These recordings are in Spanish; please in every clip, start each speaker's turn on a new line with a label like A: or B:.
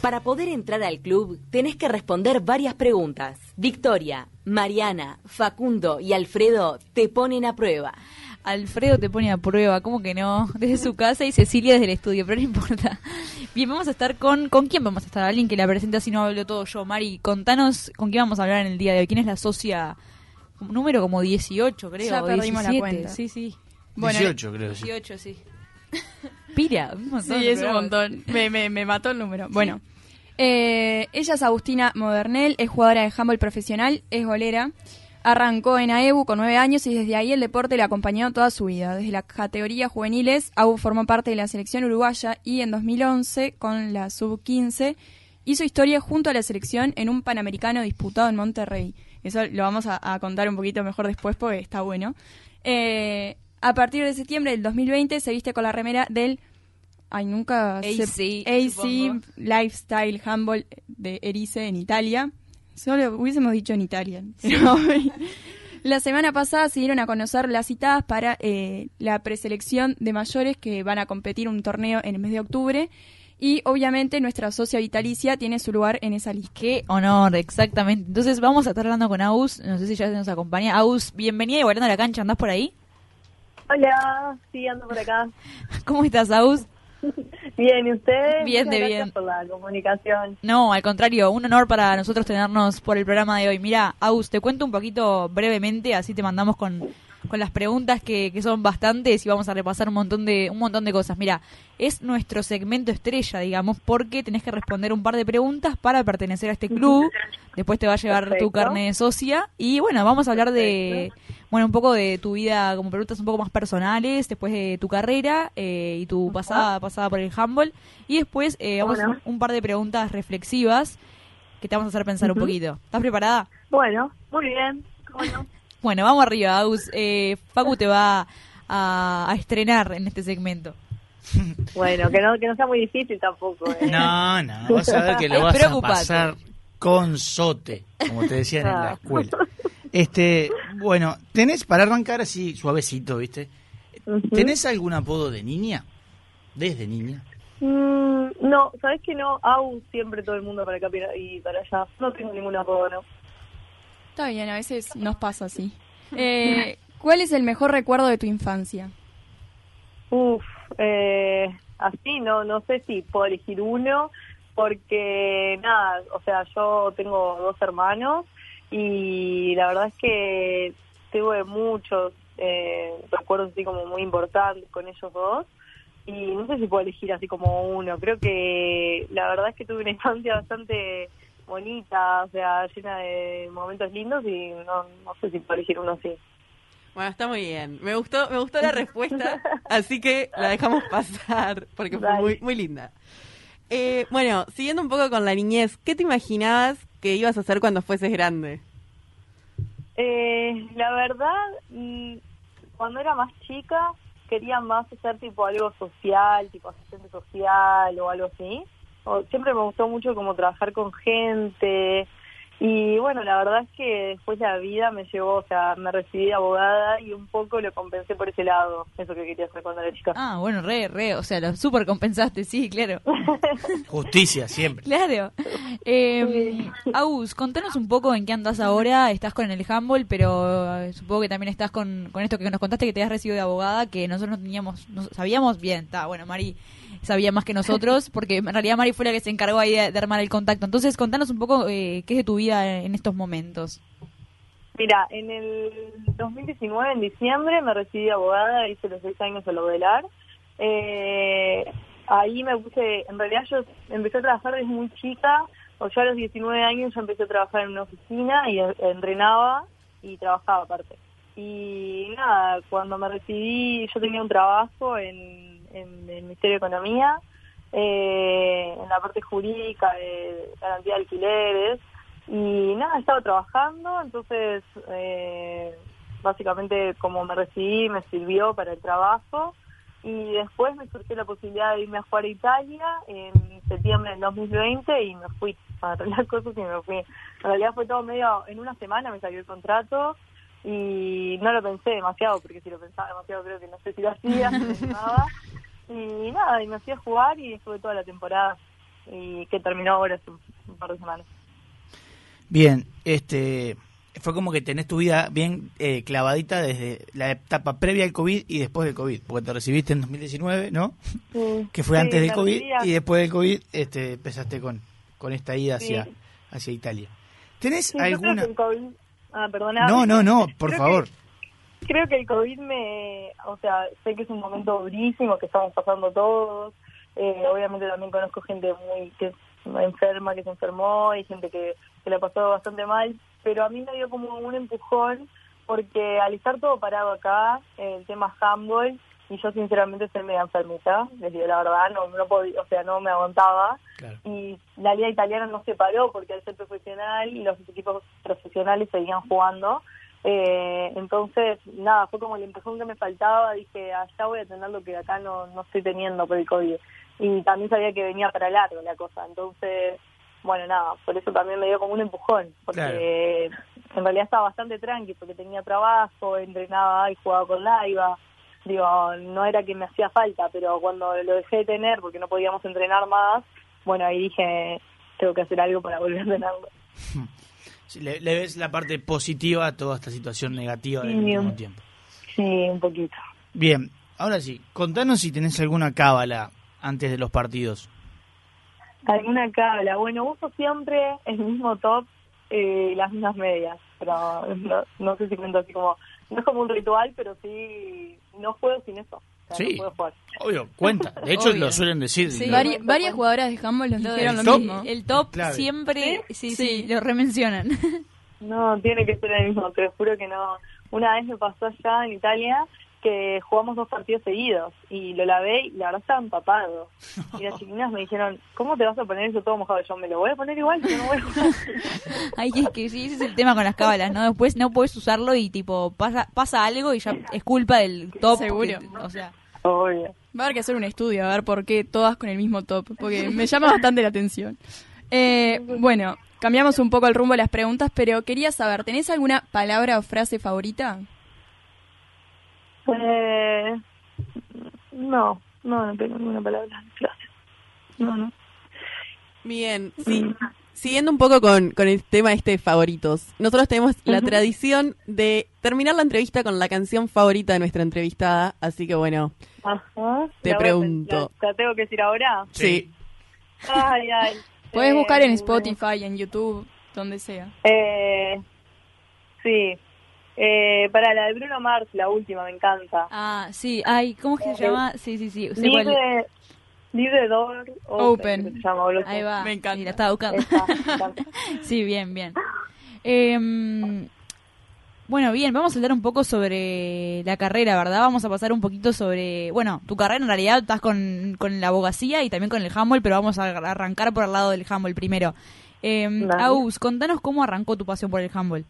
A: Para poder entrar al club, tenés que responder varias preguntas. Victoria, Mariana, Facundo y Alfredo te ponen a prueba.
B: Alfredo te pone a prueba, ¿cómo que no? Desde su casa y Cecilia desde el estudio, pero no importa. Bien, vamos a estar con... ¿Con quién vamos a estar? Alguien que la presente así no hablo todo yo. Mari, contanos con quién vamos a hablar en el día de hoy. ¿Quién es la socia? Número como 18, creo.
C: Ya perdimos la
B: 17.
C: cuenta.
B: Sí, sí.
C: Bueno,
D: 18 creo. sí.
B: 18, sí. Pira, un montón.
C: Sí, es un montón. Me, me, me mató el número. Bueno, eh, ella es Agustina Modernel, es jugadora de handball profesional, es golera. Arrancó en AEBU con nueve años y desde ahí el deporte le acompañó toda su vida. Desde las categorías juveniles, AU formó parte de la selección uruguaya y en 2011, con la sub-15, hizo historia junto a la selección en un panamericano disputado en Monterrey. Eso lo vamos a, a contar un poquito mejor después porque está bueno. Eh, a partir de septiembre del 2020 se viste con la remera del Ay, nunca sé-
B: AC,
C: AC. Lifestyle Handball de Erice en Italia. Solo hubiésemos dicho en Italia. la semana pasada se dieron a conocer las citadas para eh, la preselección de mayores que van a competir un torneo en el mes de octubre. Y obviamente nuestra socia vitalicia tiene su lugar en esa lista.
B: Qué honor, exactamente. Entonces vamos a estar hablando con Aus, no sé si ya nos acompaña. Aus, bienvenida y volando a la cancha, ¿andás por ahí?
E: Hola, sí, ando por acá.
B: ¿Cómo estás, Aus?
E: Bien, ¿y ustedes?
B: Bien,
E: Muchas
B: de bien.
E: por la comunicación.
B: No, al contrario, un honor para nosotros tenernos por el programa de hoy. Mira, Aus, te cuento un poquito brevemente, así te mandamos con, con las preguntas que, que son bastantes y vamos a repasar un montón de un montón de cosas. Mira, es nuestro segmento estrella, digamos, porque tenés que responder un par de preguntas para pertenecer a este club. Después te va a llevar tu carne de socia y bueno, vamos a hablar de bueno, un poco de tu vida, como preguntas un poco más personales, después de tu carrera eh, y tu pasada pasada por el handball y después eh, vamos a
E: Bueno.
B: hacer un par de preguntas reflexivas que te vamos a hacer pensar un poquito. ¿Estás preparada?
E: Bueno, muy bien. ¿Cómo no?
B: Bueno, vamos arriba, Aus. Eh, Facu te va a, a estrenar en este segmento.
E: Bueno, que no, que no sea muy difícil tampoco. ¿eh?
D: No, no, vas a ver que lo vas a pasar con sote, como te decían en la
E: Ah.
D: escuela. Este, bueno, tenés para arrancar así suavecito, ¿viste? ¿Tenés algún apodo de niña? Desde niña.
E: Mm, no, ¿sabes que no? Aún siempre todo el mundo para acá y para allá. No tengo ningún apodo, ¿no?
C: Está bien, a veces nos pasa así. Eh, ¿Cuál es el mejor recuerdo de tu infancia?
E: Uf, eh, así no, no sé si puedo elegir uno, porque nada, o sea, yo tengo dos hermanos y la verdad es que tuve muchos eh, recuerdos así como muy importantes con ellos dos y no sé si puedo elegir así como uno. Creo que la verdad es que tuve una infancia bastante bonita, o sea, llena de momentos lindos y no, no sé si puedo elegir uno así.
F: Bueno, está muy bien. Me gustó, me gustó la respuesta, así que la dejamos pasar porque fue muy, muy linda. Eh, bueno, siguiendo un poco con la niñez, ¿qué te imaginabas que ibas a hacer cuando fueses grande?
E: Eh, la verdad, mm, cuando era más chica quería más hacer tipo algo social, tipo asistente social o algo así. O, siempre me gustó mucho como trabajar con gente y bueno, la verdad es que después la vida me llevó, o sea, me recibí de abogada y un poco lo compensé por ese lado, eso que quería hacer cuando era chica.
B: Ah, bueno, re, re, o sea, lo super compensaste, sí, claro.
D: Justicia, siempre.
B: Claro. Eh, Aus, contanos un poco en qué andas ahora. Estás con el handball, pero eh, supongo que también estás con, con esto que nos contaste que te has recibido de abogada, que nosotros no teníamos, no sabíamos bien. Está bueno, Mari sabía más que nosotros, porque en realidad Mari fue la que se encargó ahí de, de armar el contacto. Entonces, contanos un poco eh, qué es de tu vida en estos momentos.
E: Mira, en el 2019, en diciembre, me recibí de abogada, hice los seis años a Laudelar. Eh, ahí me puse, en realidad yo empecé a trabajar desde muy chica, o yo a los 19 años ya empecé a trabajar en una oficina y entrenaba y trabajaba aparte. Y nada, cuando me recibí, yo tenía un trabajo en, en el Ministerio de Economía, eh, en la parte jurídica de garantía de alquileres, y nada, estaba trabajando, entonces eh, básicamente como me recibí me sirvió para el trabajo y después me surgió la posibilidad de irme a jugar a Italia en septiembre del 2020 y me fui a arreglar cosas y me fui. En realidad fue todo medio, en una semana me salió el contrato y no lo pensé demasiado porque si lo pensaba demasiado creo que no sé si lo hacía, si me animaba. y nada, y me fui a jugar y estuve toda la temporada. y que terminó ahora hace un par de semanas.
D: Bien, este fue como que tenés tu vida bien eh, clavadita desde la etapa previa al COVID y después del COVID, porque te recibiste en 2019, ¿no?
E: Sí.
D: Que fue
E: Sí,
D: antes del COVID
E: recibía.
D: y después del COVID este, empezaste con, con esta ida hacia,
E: Sí.
D: hacia Italia. ¿Tenés
E: Sí, yo creo
D: alguna...?
E: que el COVID... Ah, perdona.
D: No, no, no, por
E: Creo
D: favor.
E: que- creo que el COVID me... O sea, sé que es un momento durísimo que estamos pasando todos. Eh, obviamente también conozco gente muy que enferma, que se enfermó y gente que, que le pasó bastante mal. Pero a mí me dio como un empujón porque al estar todo parado acá, el tema handball, y yo sinceramente soy media enfermita, les digo la verdad, no, no podía, o sea, no me aguantaba
D: Claro.
E: y la liga italiana no se paró porque al ser profesional y los equipos profesionales seguían jugando. Eh, entonces, nada, fue como el empujón que me faltaba. Dije, allá voy a tener lo que acá no, no estoy teniendo por el COVID. Y también sabía que venía para largo la cosa. Entonces, bueno, nada, por eso también me dio como un empujón. Porque en realidad estaba bastante tranqui, porque tenía trabajo, entrenaba y jugaba con Laiva. Digo, no era que me hacía falta, pero cuando lo dejé de tener, porque no podíamos entrenar más, bueno, ahí dije, tengo que hacer algo para volver a tenerlo.
D: Sí, Le, le ves la parte positiva a toda esta situación negativa del
E: Sí.
D: último tiempo.
E: Sí, un poquito.
D: Bien, ahora sí, contanos si tenés alguna cábala antes de los partidos.
E: Alguna cabla. Bueno, uso siempre el mismo top eh, y las mismas medias, pero no, no sé si cuento así como, no es como un ritual, pero sí, no juego sin eso. O sea,
D: Sí.
E: no puedo jugar.
D: Obvio, cuenta. De hecho,
B: Obvio.
D: lo suelen decir.
B: Sí.
D: Lo-
C: Vari- varias jugadoras de handball nos
B: Lo
C: dijeron lo
D: top-
C: mismo.
B: El top
D: Clave.
B: siempre, sí, sí,
C: Sí.
B: lo remencionan.
E: No, tiene que ser el mismo, te juro que no. Una vez me pasó allá en Italia que jugamos dos partidos seguidos y lo lavé y la verdad estaba empapado. Y las chiquinas me dijeron, ¿cómo te vas a poner eso todo mojado? Yo me lo voy a poner igual, yo no voy a jugar.
B: Ay, que, que sí, ese es el tema con las cábalas, ¿no? Después no puedes usarlo y tipo pasa pasa algo y ya es culpa del top.
C: Seguro.
B: que- o sea,
E: Obvio.
C: Va a haber que hacer un estudio a ver por qué todas con el mismo top, porque me llama bastante la atención. Eh, bueno, cambiamos un poco el rumbo de las preguntas, pero quería saber, ¿tenés alguna palabra o frase favorita?
E: Eh, no, no, no tengo ninguna palabra. Gracias. No, no.
F: Bien, sí. Siguiendo un poco con, con el tema este de favoritos, nosotros tenemos la tradición de terminar la entrevista con la canción favorita de nuestra entrevistada, así que bueno,
E: Ajá.
F: Te
E: La
F: pregunto.
E: pensar. ¿La tengo que decir ahora?
F: sí.
E: Ay, ay.
C: Podés
E: Eh,
C: buscar en Spotify, en YouTube, donde sea.
E: Eh, sí. Eh, para la de Bruno Mars, la última, me encanta.
B: ah, sí, ay, ¿cómo es que se llama? Sí, sí, sí, sé cuál
E: door open.
C: Open.
E: se llama.
B: Ahí va.
C: Me encanta.
B: Sí, la estaba buscando.
E: Esa, me encanta.
B: Sí, bien, bien. Em, bueno, bien, vamos a hablar un poco sobre la carrera, ¿verdad? Vamos a pasar un poquito sobre, bueno, tu carrera en realidad estás con, con la abogacía y también con el handball, pero vamos a arrancar por el lado del handball primero. Agus, contanos cómo arrancó tu pasión por el handball.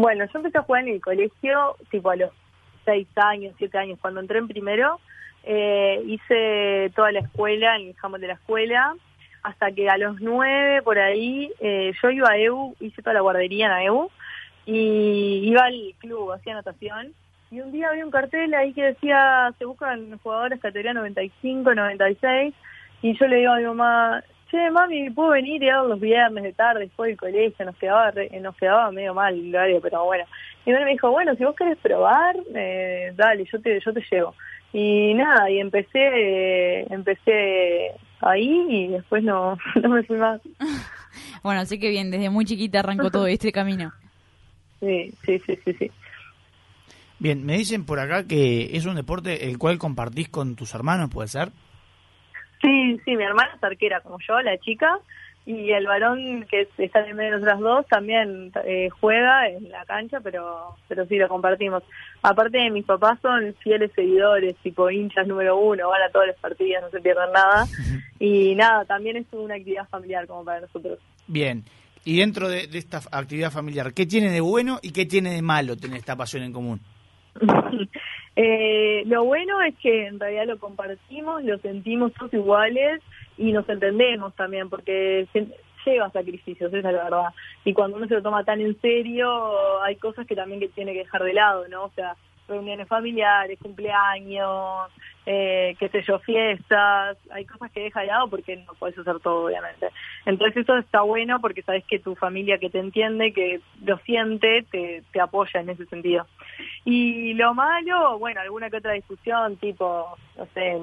E: Bueno, yo empecé a jugar en el colegio, tipo a los seis años, siete años. Cuando entré en primero, eh, hice toda la escuela, en el handball de la escuela, hasta que a los nueve, por ahí, eh, yo iba a EU, hice toda la guardería en AEU, y iba al club, hacía natación. Y un día vi un cartel ahí que decía, se buscan jugadores categoría 95, 96, y yo le digo a mi mamá, che, mami, ¿puedo venir y ir los viernes de tarde después del colegio? Nos quedaba, re- nos quedaba medio mal el horario, pero bueno. Y él me dijo, bueno, si vos querés probar, eh, dale, yo te, yo te llevo. Y nada, y empecé, eh, empecé ahí y después no, no me fui más.
B: Bueno, así que bien, desde muy chiquita arrancó todo este camino.
E: Sí, sí, sí, sí, sí.
D: Bien, me dicen por acá que es un deporte el cual compartís con tus hermanos, ¿puede ser?
E: Sí, sí, mi hermana es arquera como yo, la chica, y el varón que es- está en medio de nosotras dos también eh, juega en la cancha, pero pero sí lo compartimos. Aparte, mis papás son fieles seguidores, tipo hinchas número uno, van a todos los partidos, no se pierden nada. Y nada, también es una actividad familiar como para nosotros.
D: Bien. Y dentro de, de esta actividad familiar, ¿qué tiene de bueno y qué tiene de malo tener esta pasión en común?
E: Eh, lo bueno es que en realidad lo compartimos, lo sentimos todos iguales y nos entendemos también, porque lleva sacrificios, esa es la verdad. Y cuando uno se lo toma tan en serio, hay cosas que también que tiene que dejar de lado, ¿no? O sea, reuniones familiares, cumpleaños, eh, qué sé yo, fiestas, hay cosas que deja de lado porque no puedes hacer todo, obviamente. Entonces eso está bueno porque sabes que tu familia que te entiende, que lo siente, te, te apoya en ese sentido. Y lo malo, bueno, alguna que otra discusión, tipo, no sé,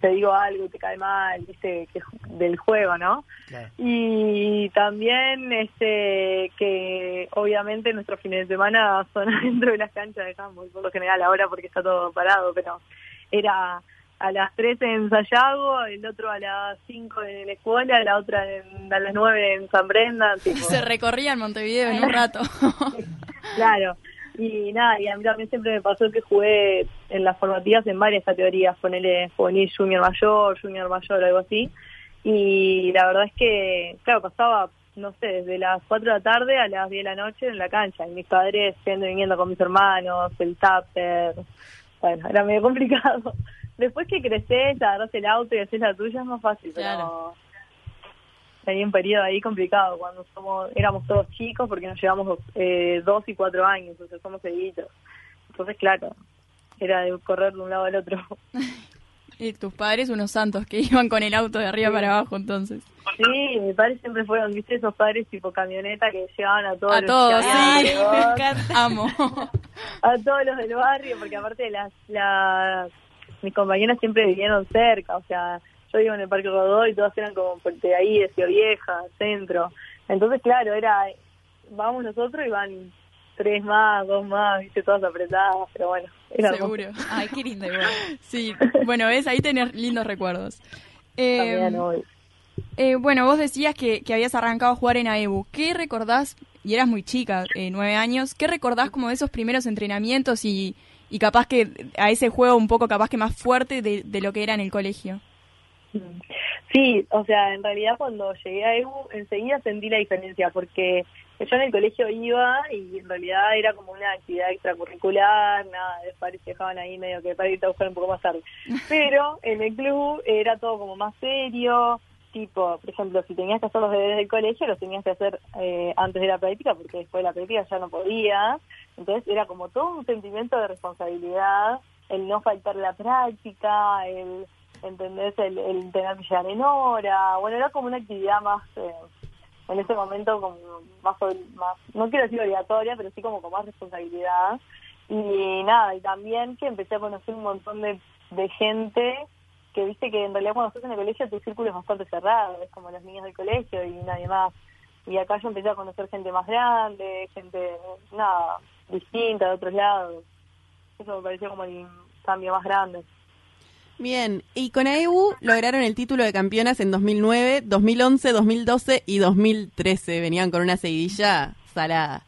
E: te digo algo y te cae mal, viste, que, del juego, ¿no?
D: Claro.
E: Y también este que obviamente nuestros fines de semana son dentro de las canchas de handball, por lo general ahora porque está todo parado, pero era a las 13 en Sayago, el otro a las 5 en la escuela, la otra en- a las 9 en San Brenda, tipo.
C: Se recorría en Montevideo en un rato.
E: Claro. Y nada, y a mí también siempre me pasó que jugué en las formativas en varias categorías, ponele juvenil junior mayor, junior mayor, algo así. Y la verdad es que, claro, pasaba, no sé, desde las 4 de la tarde a las 10 de la noche en la cancha. Y mis padres yendo y viniendo con mis hermanos, el tupper. Bueno, era medio complicado. Después que creces, agarras el auto y haces la tuya es más fácil,
B: Claro.
E: pero tenía un periodo ahí complicado cuando somos éramos todos chicos porque nos llevamos eh, dos y cuatro años, o sea, somos seguidos. Entonces, claro, era de correr de un lado al otro.
C: Y tus padres, unos santos que iban con el auto de arriba para abajo, entonces.
E: Sí, mis padres siempre fueron, viste, esos padres tipo camioneta que llevaban a todos
C: A
E: los
C: todos, sí.
E: alrededor,
C: Amo.
E: a todos los del barrio, porque aparte las, las mis compañeras siempre vivieron cerca, o sea, yo vivo en el Parque Rodó y todas eran como de ahí, de Ciudad Vieja, centro. Entonces, claro, era, vamos nosotros y van tres más, dos más, viste, todas apretadas, pero bueno, era hermoso.
C: Seguro.
B: Ay, qué lindo igual.
C: Sí, bueno, ves, ahí tenés lindos recuerdos. Eh,
E: También hoy.
C: eh, bueno, vos decías que, que habías arrancado a jugar en AEBU. ¿Qué recordás, y eras muy chica, eh, nueve años, qué recordás como de esos primeros entrenamientos y, y capaz que a ese juego un poco capaz que más fuerte de, de lo que era en el colegio?
E: Sí, o sea, en realidad cuando llegué a EBU enseguida sentí la diferencia porque yo en el colegio iba y en realidad era como una actividad extracurricular, nada, de padres dejaban ahí medio que para irte a buscar un poco más tarde. Pero en el club era todo como más serio, tipo, por ejemplo, si tenías que hacer los deberes del colegio, los tenías que hacer eh, antes de la práctica porque después de la práctica ya no podías. Entonces era como todo un sentimiento de responsabilidad, el no faltar la práctica, el ¿entendés? El, el tener que llegar en hora, bueno, era como una actividad más, eh, en ese momento como más, no quiero decir obligatoria, pero sí como con más responsabilidad. Y nada, y también que empecé a conocer un montón de, de gente que viste que en realidad cuando estás en el colegio tu círculo es bastante cerrado, es como los niños del colegio y nadie más. Y acá yo empecé a conocer gente más grande, gente, nada, distinta de otros lados. Eso me pareció como el cambio más grande.
F: Bien, y con AEU lograron el título de campeonas en 2009, 2011, 2012 y 2013. Venían con una seguidilla salada.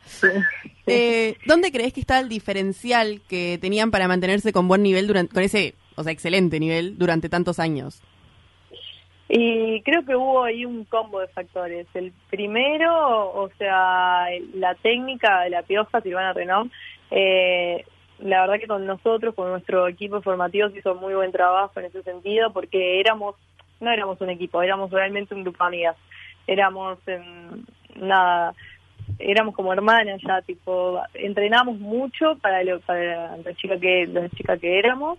F: Eh, ¿Dónde crees que está el diferencial que tenían para mantenerse con buen nivel durante, con ese, o sea, excelente nivel durante tantos años?
E: Y creo que hubo ahí un combo de factores. El primero, o sea, la técnica de la pioja Silvana Renom, eh, la verdad que con nosotros, con nuestro equipo formativo, se hizo muy buen trabajo en ese sentido, porque éramos, no éramos un equipo, éramos realmente un grupo de amigas. Éramos, nada, éramos como hermanas ya, tipo, entrenamos mucho para, lo, para la chica que, la chica que éramos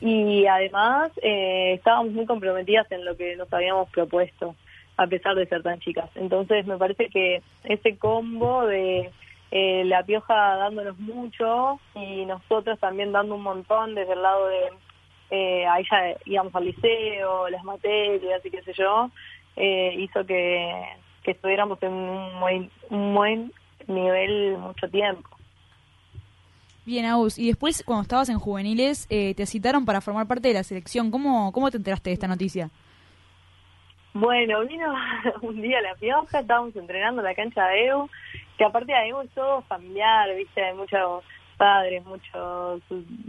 E: y además eh, estábamos muy comprometidas en lo que nos habíamos propuesto a pesar de ser tan chicas entonces me parece que ese combo de eh, la pioja dándonos mucho y nosotros también dando un montón desde el lado de eh, ahí ya íbamos al liceo las materias y qué sé yo eh, hizo que, que estuviéramos en un buen, un buen nivel mucho tiempo
B: Bien, Agus. Y después, cuando estabas en juveniles, eh, te citaron para formar parte de la selección. ¿Cómo, ¿Cómo te enteraste de esta noticia?
E: Bueno, vino un día la pioja, estábamos entrenando en la cancha de EU, que aparte de EU es todo familiar, viste, hay muchos padres, muchos,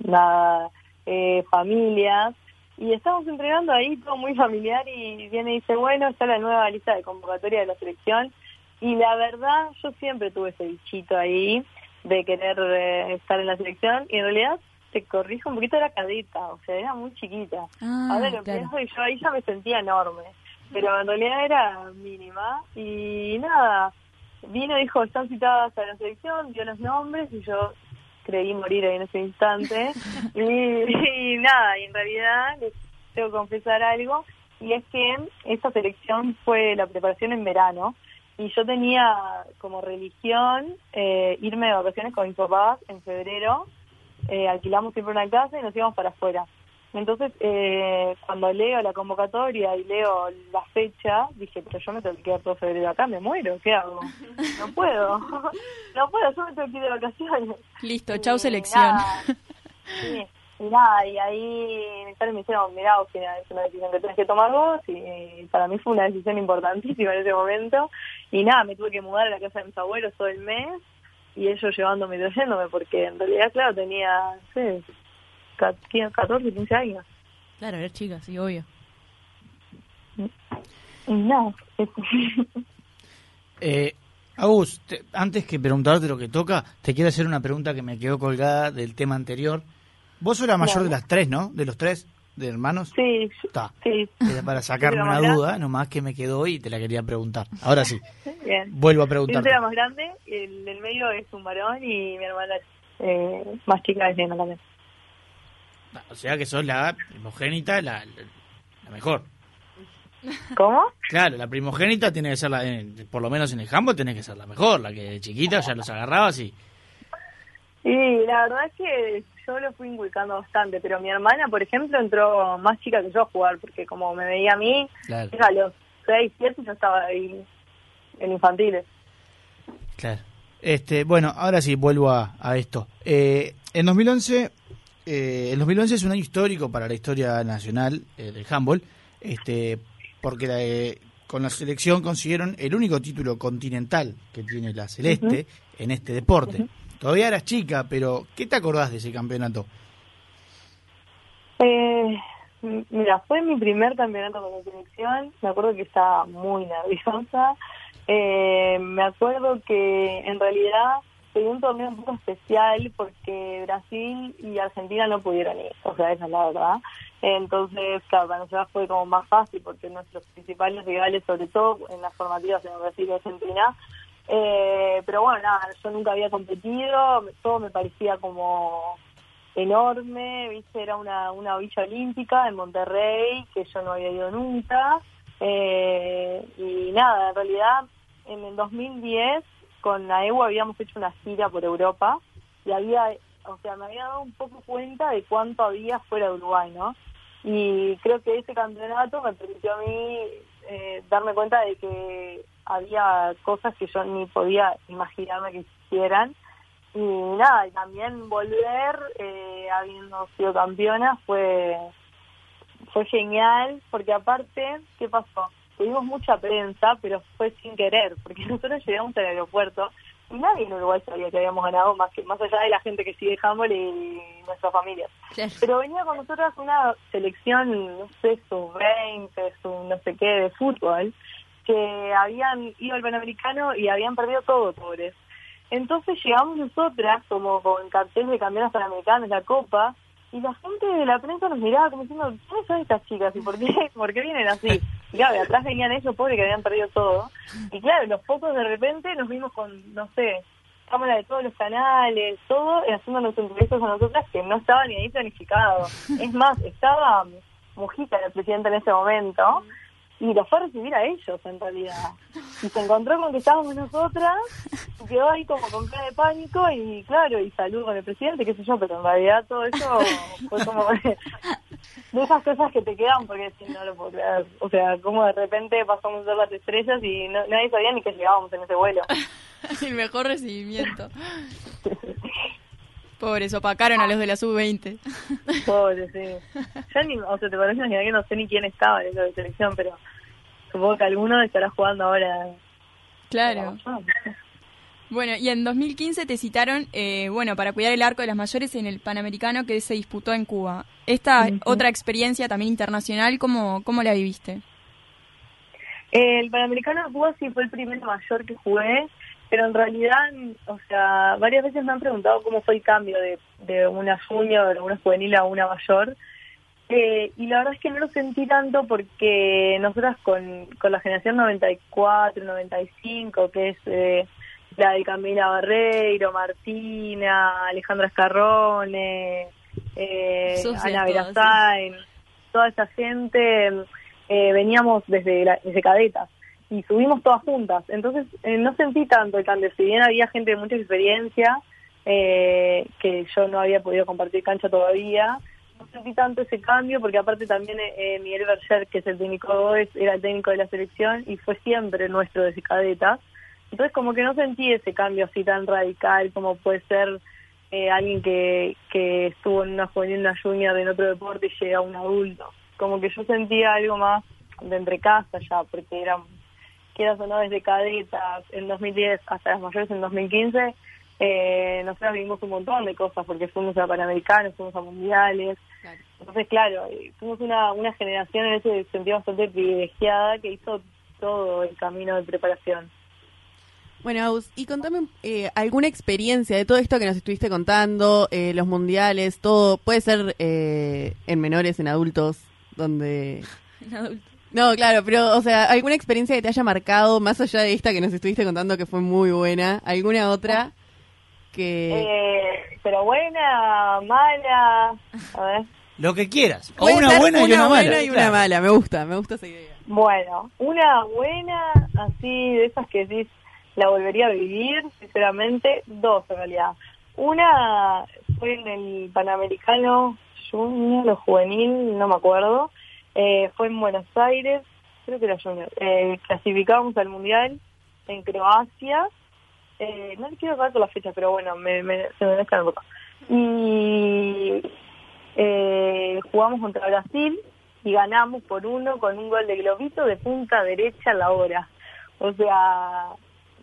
E: nada, eh, familias, y estábamos entrenando ahí todo muy familiar y viene y dice, bueno, está la nueva lista de convocatoria de la selección, y la verdad, yo siempre tuve ese bichito ahí de querer eh, estar en la selección, y en realidad, te corrijo un poquito, era cadeta, o sea, era muy chiquita.
B: Ah,
E: Ahora lo
B: claro.
E: pienso y yo ahí ya me sentía enorme, pero en realidad era mínima y nada, vino, dijo, están citadas a la selección, dio los nombres y yo creí morir ahí en ese instante. y, nada, y en realidad les tengo que confesar algo, y es que esta selección fue la preparación en verano, y yo tenía como religión eh, irme de vacaciones con mis papás en febrero, eh, alquilamos siempre una casa y nos íbamos para afuera. Entonces, eh, cuando leo la convocatoria y leo la fecha, dije, pero yo me tengo que quedar todo febrero acá, me muero, ¿qué hago? No puedo, no puedo, yo me tengo que ir de vacaciones.
C: Listo, chau selección.
E: sí, y nada, y ahí me dijeron, mirá, es una decisión que tenés que tomar vos, y para mí fue una decisión importantísima en ese momento. Y nada, me tuve que mudar a la casa de mis abuelos todo el mes, y ellos llevándome y trayéndome, porque en realidad, claro, tenía, no sé, 14, 15 años.
B: Claro, era chica, sí, obvio.
E: No.
D: eh, Agus, antes que preguntarte lo que toca, te quiero hacer una pregunta que me quedó colgada del tema anterior. Vos sos la mayor de las tres, ¿no? De los tres, de hermanos.
E: Sí,
D: Está.
E: sí.
D: para sacarme una duda, nomás que me quedó y te la quería preguntar. Ahora sí. Vuelvo a preguntar.
E: Yo soy la más grande, el del medio es un varón y mi hermana es eh, más chica es nena también.
D: O sea que sos la primogénita, la, la, mejor.
E: ¿Cómo?
D: Claro, la primogénita tiene que ser la, por lo menos en el jambo, tiene que ser la mejor, la que de chiquita ya los agarrabas y...
E: Sí, la verdad es que yo lo fui inculcando bastante, pero mi hermana, por ejemplo, entró más chica que yo a jugar, porque como me veía a mí, a los 6, 7 yo estaba ahí en infantiles.
D: Claro. Este, bueno, ahora sí, vuelvo a, a esto. Eh, en 2011 eh, el 2011 es un año histórico para la historia nacional eh, del handball, este, porque eh, con la selección consiguieron el único título continental que tiene la Celeste en este deporte. Todavía eras chica, pero ¿qué te acordás de ese campeonato?
E: Eh, mira, fue mi primer campeonato con la selección. Me acuerdo que estaba muy nerviosa. me acuerdo que en realidad fue un torneo un poco especial porque Brasil y Argentina no pudieron ir, o sea, esa es la verdad. Entonces, claro, para nosotros fue como más fácil porque nuestros principales rivales, sobre todo en las formativas en Brasil y Argentina, eh, pero bueno, nada, yo nunca había competido, todo me parecía como enorme, viste, era una, una villa olímpica en Monterrey que yo no había ido nunca. Eh, y nada, en realidad en el 2010 con la EU habíamos hecho una gira por Europa y había, o sea, me había dado un poco cuenta de cuánto había fuera de Uruguay, ¿no? Y creo que ese campeonato me permitió a mí eh, darme cuenta de que había cosas que yo ni podía imaginarme que existieran. Y nada, y también volver, eh, habiendo sido campeona, fue, fue genial, porque aparte, ¿qué pasó? Tuvimos mucha prensa, pero fue sin querer, porque nosotros llegamos al aeropuerto y nadie en Uruguay sabía que habíamos ganado, más que más allá de la gente que sigue handball y nuestras familias. Pero venía con nosotros una selección, no sé, sub-20, sub no sé qué, de fútbol, que habían ido al Panamericano y habían perdido todo, pobres. Entonces llegamos nosotras, como con cartel de campeonas panamericanas, la Copa, y la gente de la prensa nos miraba como diciendo, ¿quiénes son estas chicas y por qué, por qué vienen así? Y claro, de atrás venían ellos pobres que habían perdido todo. Y claro, los pocos de repente nos vimos con, no sé, cámara de todos los canales, todo, haciéndonos entrevistas a nosotras que no estaba ni ahí planificado. Es más, estaba Mujica, el presidente en ese momento, y los fue a recibir a ellos en realidad. Y se encontró con que estábamos nosotras, y quedó ahí como con cara de pánico y claro, y saludó con el presidente, qué sé yo, pero en realidad todo eso fue como de, esas cosas que te quedan porque si no lo puedo creer. O sea, como de repente pasamos a ver las estrellas y nadie sabía ni que llegábamos en ese vuelo.
C: el mejor recibimiento. Pobres, opacaron a los de la sub-20.
E: Pobres, sí. Ya ni, o sea, te parece que no sé ni quién estaba en la selección, pero supongo que alguno estará jugando ahora.
C: Claro. Bueno, y en 2015 te citaron, eh, bueno, para cuidar el arco de las mayores en el Panamericano que se disputó en Cuba. Esta otra experiencia también internacional, ¿cómo, cómo la viviste?
E: El Panamericano de Cuba sí fue el primer mayor que jugué pero en realidad, o sea, varias veces me han preguntado cómo fue el cambio de, de una junior, una juvenil a una mayor. Eh, y la verdad es que no lo sentí tanto porque nosotras con, con la generación 94, 95, que es eh, la de Camila Barreiro, Martina, Alejandra Escarrone, eh, Ana Verazain, toda esa gente, veníamos desde, desde cadetas y subimos todas juntas. Entonces eh, no sentí tanto el cambio, si bien había gente de mucha experiencia, eh, que yo no había podido compartir cancha todavía, no sentí tanto ese cambio porque aparte también eh, Miguel Berger, que es el técnico de era el técnico de la selección y fue siempre nuestro de cadetas. Entonces como que no sentí ese cambio así tan radical como puede ser eh, alguien que, que estuvo en una juvenil, una junior en otro deporte y llega a un adulto. Como que yo sentía algo más de entre casa ya, porque eran, quieras o no, desde cadetas en 2010 hasta las mayores en 2015, eh, nosotros vivimos un montón de cosas, porque fuimos a Panamericanos, fuimos a Mundiales. Entonces, claro, eh, fuimos una, una generación en ese sentido bastante privilegiada que hizo todo el camino de preparación.
F: Bueno, y contame eh, alguna experiencia de todo esto que nos estuviste contando, eh, los mundiales, todo, puede ser eh, en menores, en adultos, donde... En adultos. No, claro, pero, o sea, alguna experiencia que te haya marcado, más allá de esta que nos estuviste contando que fue muy buena, alguna otra
E: que... pero buena, mala, a ver.
D: Lo que quieras, o una buena y una,
F: mala. y una mala, me gusta, me gusta esa idea.
E: Bueno, una buena, así de esas que decís, la volvería a vivir, sinceramente, dos en realidad. Una fue en el Panamericano Junior o Juvenil, no me acuerdo. Eh, fue en Buenos Aires, creo que era Junior. Eh, clasificamos al Mundial en Croacia. Eh, no le quiero dar con la fecha, pero bueno, me, me, se me mezcla un poco. Y eh, jugamos contra Brasil y ganamos por uno con un gol de globito de punta derecha a la hora. O sea,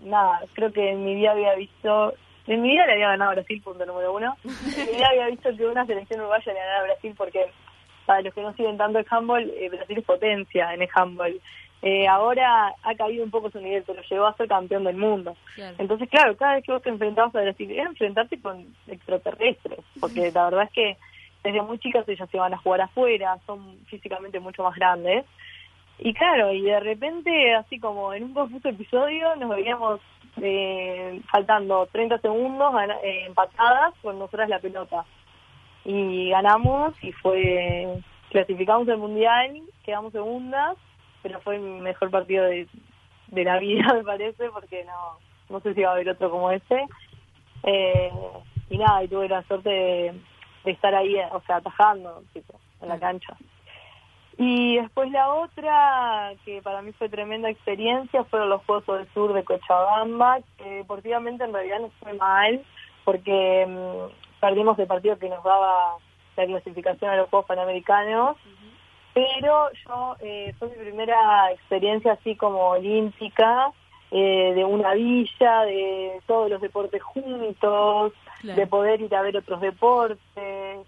E: nada, creo que en mi vida había visto, en mi vida le había ganado a Brasil, punto número uno. En mi vida había visto que una selección uruguaya le ganara a Brasil porque, para los que no siguen tanto el handball, eh, Brasil es potencia en el handball. Eh, ahora ha caído un poco su nivel, pero llegó a ser campeón del mundo. Entonces, claro, cada vez que vos te enfrentabas a Brasil, era enfrentarte con extraterrestres, porque la verdad es que desde muy chicas ellas se van a jugar afuera, son físicamente mucho más grandes. Y claro, y de repente, así como en un confuso episodio, nos veíamos eh, faltando 30 segundos eh, empatadas con nosotras la pelota. Y ganamos y fue, clasificamos el mundial, quedamos segundas, pero fue el mejor partido de, de la vida, me parece, porque no, no sé si va a haber otro como ese. Eh, y nada, y tuve la suerte de, de estar ahí, o sea, atajando, tipo, en la cancha. Y después la otra, que para mí fue tremenda experiencia, fueron los Juegos del Sur de Cochabamba, que deportivamente en realidad no fue mal, porque mm, perdimos el partido que nos daba la clasificación a los Juegos Panamericanos, pero yo, eh, fue mi primera experiencia así como olímpica, eh, de una villa, de todos los deportes juntos, de poder ir a ver otros deportes,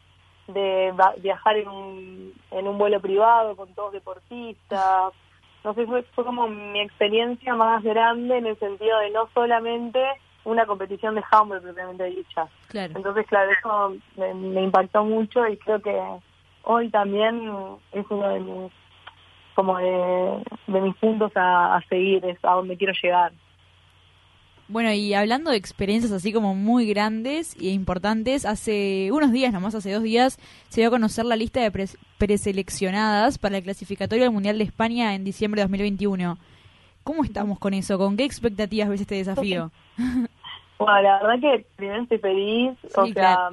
E: de viajar en un, en un vuelo privado con todos deportistas. No sé, fue, fue como mi experiencia más grande en el sentido de no solamente una competición de handball propiamente dicha. Entonces, claro, eso me, impactó mucho y creo que hoy también es uno de mis como de, mis puntos a, a seguir, es a donde quiero llegar.
B: Bueno, y hablando de experiencias así como muy grandes e importantes, hace unos días, nomás hace dos días, se dio a conocer la lista de preseleccionadas para el clasificatorio del Mundial de España en diciembre de 2021. ¿Cómo estamos con eso? ¿Con qué expectativas ves este desafío?
E: bueno, la verdad que primero estoy feliz, o sea,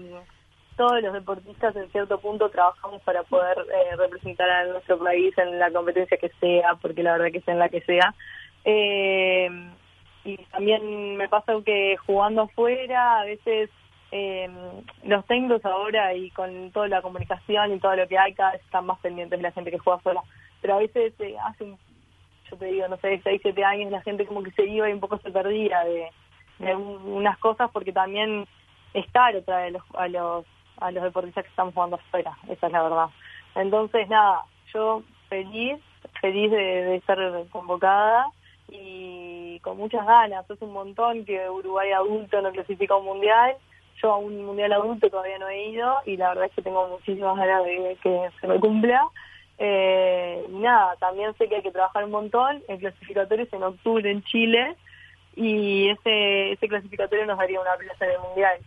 E: todos los deportistas en cierto punto trabajamos para poder eh, representar a nuestro país en la competencia que sea, porque la verdad que sea en la que sea. Eh, y también me pasa que jugando afuera a veces eh, los técnicos ahora y con toda la comunicación y todo lo que hay cada vez están más pendientes de la gente que juega afuera pero a veces eh, hace yo te digo no sé 6, 7 años la gente como que se iba y un poco se perdía de, de unas cosas porque también es caro traer a los, a los a los deportistas que estamos jugando afuera esa es la verdad entonces nada yo feliz feliz de, de estar convocada y con muchas ganas. Es un montón que Uruguay adulto no clasifica un mundial. Yo a un mundial adulto todavía no he ido y la verdad es que tengo muchísimas ganas de que se me cumpla. Eh, nada, también sé que hay que trabajar un montón. El clasificatorio es en octubre en Chile. y ese, ese clasificatorio nos daría una plaza en el Mundial.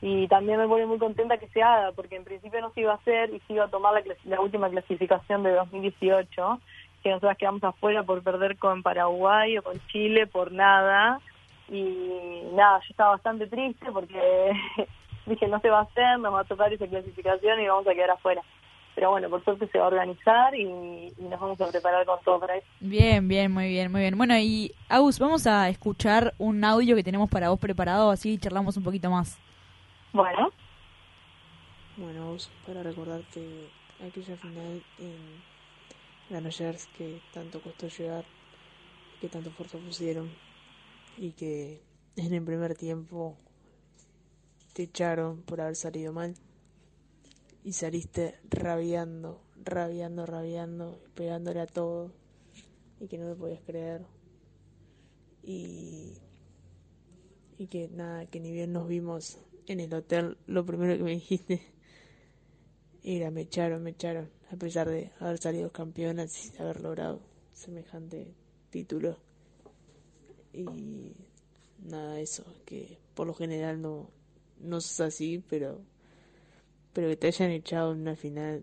E: Y también me pone muy contenta que se haga, porque en principio no se iba a hacer y se iba a tomar la, la última clasificación de 2018, que nosotras quedamos afuera por perder con Paraguay o con Chile por nada. Y nada, yo estaba bastante triste porque dije no se va a hacer, nos va a tocar esa clasificación y vamos a quedar afuera pero bueno, por suerte se va a organizar y, nos vamos a preparar con todo para eso.
B: Bien, bien, muy bien, muy bien. Bueno, y Agus, vamos a escuchar un audio que tenemos para vos preparado, así charlamos un poquito más.
E: Bueno.
G: Bueno, Agus, para recordarte aquella final en Granollers que tanto costó llegar, que tanto esfuerzo pusieron y que en el primer tiempo te echaron por haber salido mal y saliste rabiando, rabiando, rabiando, pegándole a todo y que no te podías creer. Y, y que nada, que ni bien nos vimos en el hotel, lo primero que me dijiste era me echaron, me echaron, a pesar de haber salido campeonas y haber logrado semejante título. Y nada, eso, que por lo general no, no es así, pero pero que te hayan echado en una final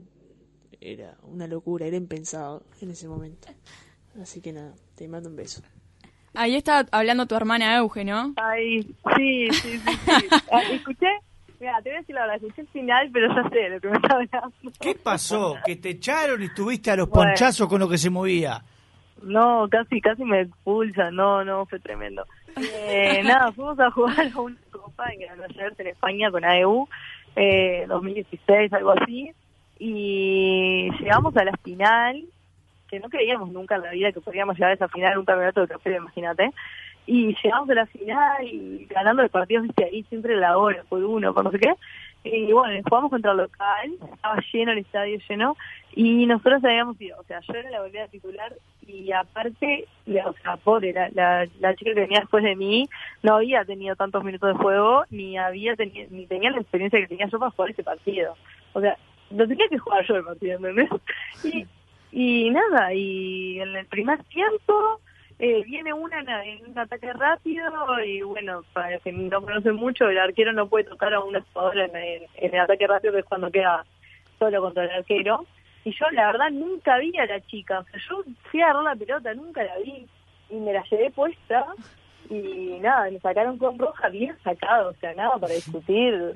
G: era una locura, era impensado en ese momento. Así que nada, te mando un beso.
C: Ahí está hablando tu hermana Euge, ¿no?
E: Ay, sí, sí, sí. Ah, escuché, mira, te voy a decir la verdad, escuché el final, pero ya sé lo que me está hablando.
D: ¿Qué pasó? ¿Que te echaron y estuviste a los ponchazos con lo que se movía?
E: No, casi, casi me expulsan, no, no, fue tremendo. Eh, nada, fuimos a jugar a una copa en Granollers en España con AEU eh, 2016, algo así, y llegamos a la final, que no creíamos nunca en la vida que podríamos llegar a esa final un campeonato de café, imagínate, y llegamos a la final y ganando el partido, viste, ahí siempre la hora, por uno, por no sé qué, y bueno, jugamos contra el local, estaba lleno el estadio lleno, y nosotros habíamos ido, o sea, yo era la volvida titular y aparte, o sea, pobre, la, la, chica que venía después de mí no había tenido tantos minutos de juego, ni había tenido, ni tenía la experiencia que tenía yo para jugar ese partido. O sea, lo tenía que jugar yo el partido, ¿entendés? Y, y nada, y en el primer tiempo eh, viene una en un ataque rápido y bueno, para que no conoce mucho, el arquero no puede tocar a una jugadora en en el ataque rápido que es cuando queda solo contra el arquero y yo la verdad nunca vi a la chica, o sea, yo fui a agarrar la pelota, nunca la vi. Y me la llevé puesta. Y nada, me sacaron con roja bien sacado, o sea, nada para discutir,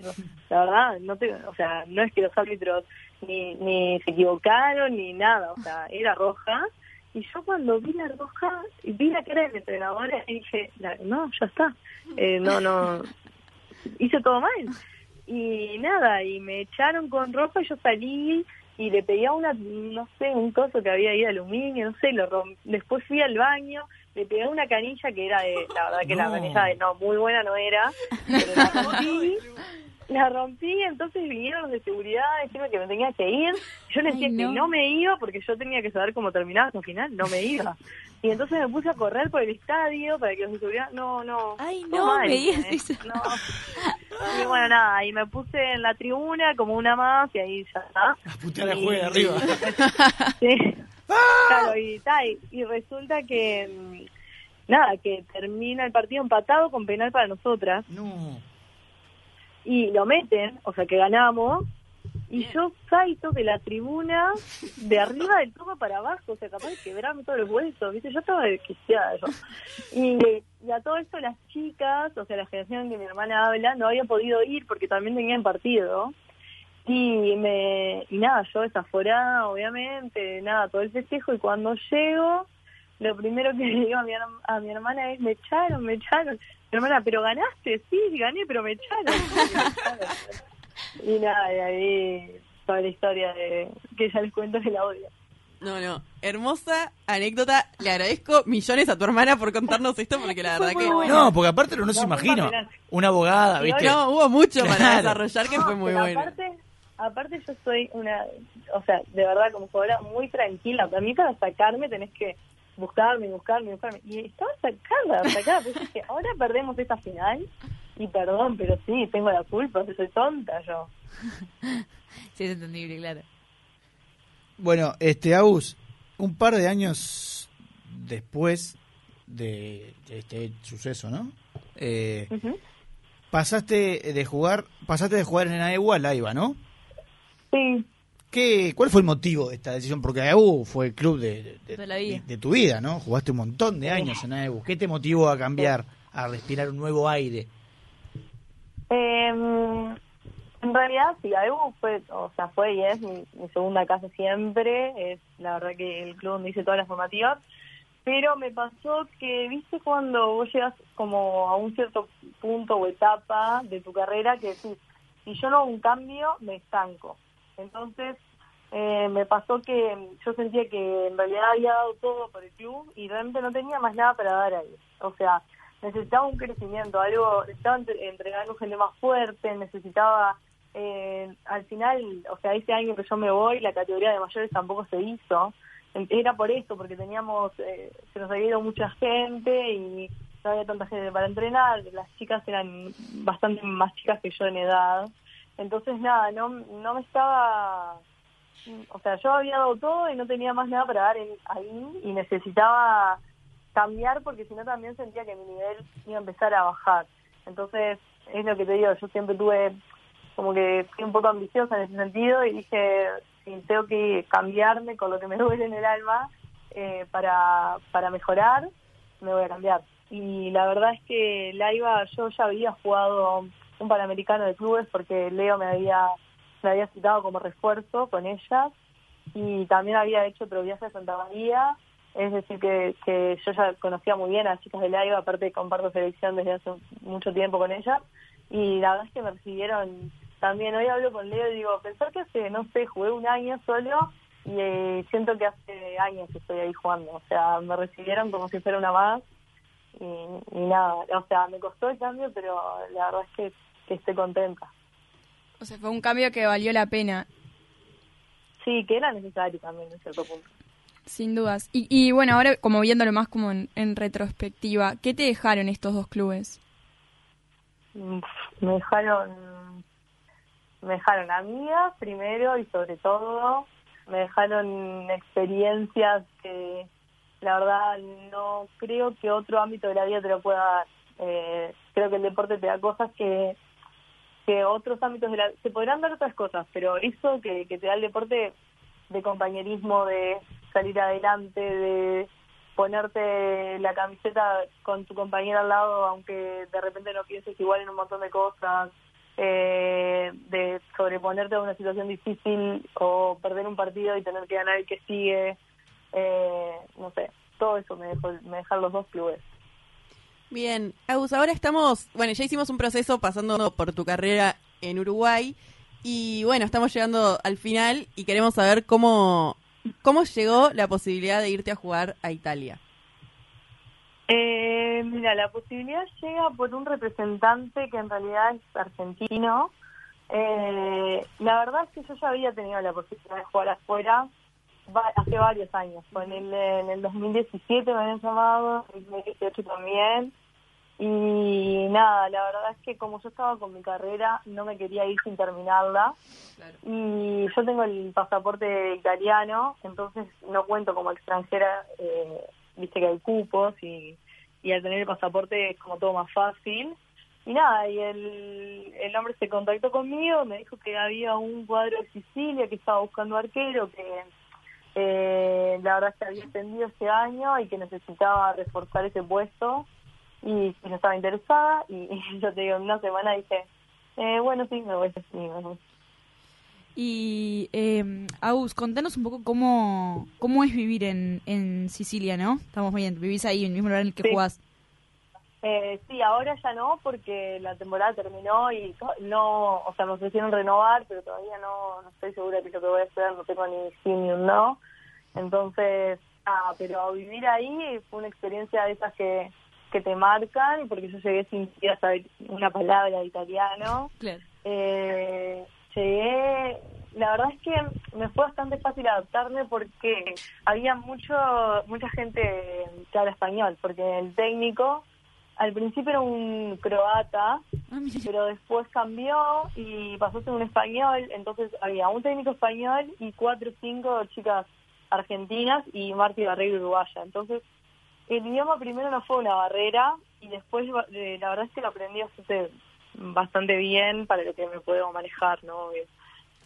E: la verdad, no te, o sea, no es que los árbitros ni, ni se equivocaron ni nada, o sea, era roja. Y yo cuando vi la roja, vi la cara del entrenador y dije, no, ya está, eh, no, no, hice todo mal. Y nada, y me echaron con roja y yo salí y le pedía una, no sé, un coso que había ahí de aluminio, no sé, lo después fui al baño, le pegué una canilla que era de, la verdad que la canilla de, no, muy buena no era, pero la rompí, la rompí, entonces vinieron los de seguridad a decirme que me tenía que ir, yo le decía que no me iba porque yo tenía que saber cómo terminaba al final, no me iba. Y entonces me puse a correr por el estadio para que los de seguridad, no, no.
B: Ay, no, me
E: No. Y bueno, nada, y me puse en la tribuna como una más y ahí ya está.
D: La puta la juega arriba.
E: sí. Claro, y, y, resulta que, mm, nada, que termina el partido empatado con penal para nosotras.
D: No.
E: Y lo meten, o sea que ganamos, y yo salto de la tribuna de arriba del todo para abajo, o sea, capaz de quebrarme todos los huesos, ¿viste? Yo estaba desquiciada yo. Y, y, a todo esto las chicas, o sea, la generación que mi hermana habla, no había podido ir porque también tenían partido. Y me y nada, yo desaforada, obviamente, nada, todo el festejo, y cuando llego, lo primero que le digo a mi, a mi hermana es, me echaron, me echaron. Mi hermana, pero ganaste, sí, gané, pero me echaron. Y nada, y ahí toda la historia de que ya les cuento de la odia.
F: No, no, hermosa anécdota. Le agradezco millones a tu hermana por contarnos esto, porque la verdad que.
D: No, porque aparte no, se imagino. Una abogada, ¿viste?
F: No, hubo mucho para desarrollar que fue muy bueno.
E: Aparte, aparte, yo soy una. O sea, de verdad, como jugadora muy tranquila. Para mí, para sacarme, tenés que buscarme, buscarme, buscarme. Y estaba sacada, sacada. Pues que ahora perdemos esta final y perdón, pero sí, tengo la culpa, soy tonta yo.
B: sí, es entendible, claro.
D: Bueno, este, Aus, un par de años después de, este suceso, ¿no? Eh, pasaste de jugar, pasaste de jugar en AEU a Laiva, ¿no?
E: Sí.
D: ¿Qué, ¿Cuál fue el motivo de esta decisión? Porque AEU fue el club de, de, tu vida, ¿no? Jugaste un montón de años en AEU. ¿Qué te motivó a cambiar, a respirar un nuevo aire?
E: Eh, en realidad, sí, AEU fue, o sea, fue y es mi, segunda casa siempre. Es la verdad que el club donde hice todas las formativas. Pero me pasó que, viste, cuando vos llegas como a un cierto punto o etapa de tu carrera que si yo no hago un cambio, me estanco. Entonces, eh, me pasó que yo sentía que en realidad había dado todo por el club y realmente no tenía más nada para dar ahí. O sea, necesitaba un crecimiento, algo, necesitaba entregar un gente más fuerte, necesitaba eh, al final, o sea, ese año que yo me voy, la categoría de mayores tampoco se hizo. Era por eso, porque teníamos, eh, se nos había ido mucha gente y no había tanta gente para entrenar. Las chicas eran bastante más chicas que yo en edad. Entonces, nada, no, no me estaba. O sea, yo había dado todo y no tenía más nada para dar ahí y necesitaba cambiar porque si no también sentía que mi nivel iba a empezar a bajar. Entonces, es lo que te digo, yo siempre tuve como que fui un poco ambiciosa en ese sentido y dije, si tengo que cambiarme con lo que me duele en el alma eh, para, para mejorar, me voy a cambiar. Y la verdad es que la iba, yo ya había jugado un panamericano de clubes porque Leo me había, me había citado como refuerzo con ellas y también había hecho otro viaje a Santa María, es decir que, que yo ya conocía muy bien a las chicas de Laiva, aparte comparto selección desde hace mucho tiempo con ellas y la verdad es que me recibieron también, hoy hablo con Leo y digo, pensar que hace, no sé, jugué un año solo y eh, siento que hace años que estoy ahí jugando, o sea, me recibieron como si fuera una más y nada, o sea, me costó el cambio, pero la verdad es que que esté contenta.
C: O sea, fue un cambio que valió la pena.
E: Sí, que era necesario también en cierto punto.
C: Sin dudas. Y, y bueno, ahora como viéndolo más como en, retrospectiva, ¿qué te dejaron estos dos clubes?
E: me dejaron me dejaron amigas primero y sobre todo me dejaron experiencias que la verdad no creo que otro ámbito de la vida te lo pueda dar. Eh, creo que el deporte te da cosas que otros ámbitos de la... Se podrán dar otras cosas, pero eso que, te da el deporte de compañerismo, de salir adelante, de ponerte la camiseta con tu compañera al lado, aunque de repente no pienses igual en un montón de cosas, eh, de sobreponerte a una situación difícil o perder un partido y tener que ganar el que sigue, eh, no sé, todo eso me, dejó, me dejaron los dos clubes.
F: Bien, Agus, ahora estamos, bueno, ya hicimos un proceso pasando por tu carrera en Uruguay y bueno, estamos llegando al final y queremos saber cómo, cómo llegó la posibilidad de irte a jugar a Italia.
E: Eh, mira, la posibilidad llega por un representante que en realidad es argentino. Eh, la verdad es que yo ya había tenido la posibilidad de jugar afuera hace varios años. En el, en el 2017 me habían llamado, en el 2018 también. Y nada, la verdad es que como yo estaba con mi carrera, no me quería ir sin terminarla. Y yo tengo el pasaporte italiano, entonces no cuento como extranjera, eh, viste que hay cupos y, y al tener el pasaporte es como todo más fácil. Y nada, y el, el hombre se contactó conmigo, me dijo que había un cuadro de Sicilia que estaba buscando arquero, que eh, la verdad que había extendido este año y que necesitaba reforzar ese puesto y yo estaba interesada y, yo te digo, en una semana dije, eh, bueno, sí, me voy, sí,
B: Y, eh, Aus, contanos un poco cómo, cómo es vivir en, en Sicilia, ¿no? Estamos bien, vivís ahí, en el mismo lugar en el que jugás.
E: Eh, sí, ahora ya no, porque la temporada terminó y no, o sea, me ofrecieron renovar, pero todavía no, no estoy segura de lo que voy a hacer, no tengo ni sí ni un no. Entonces, ah, pero vivir ahí fue una experiencia de esas que, que te marcan, porque yo llegué sin siquiera saber una palabra de italiano. Eh, llegué, la verdad es que me fue bastante fácil adaptarme porque había mucho mucha gente que habla español, porque el técnico al principio era un croata, ah, pero después cambió y pasó a ser un español, entonces había un técnico español y cuatro o cinco chicas argentinas y Marti Barreiro uruguaya. Entonces el idioma primero no fue una barrera y después eh, la verdad es que lo aprendí bastante, bastante bien para lo que me puedo manejar, ¿no?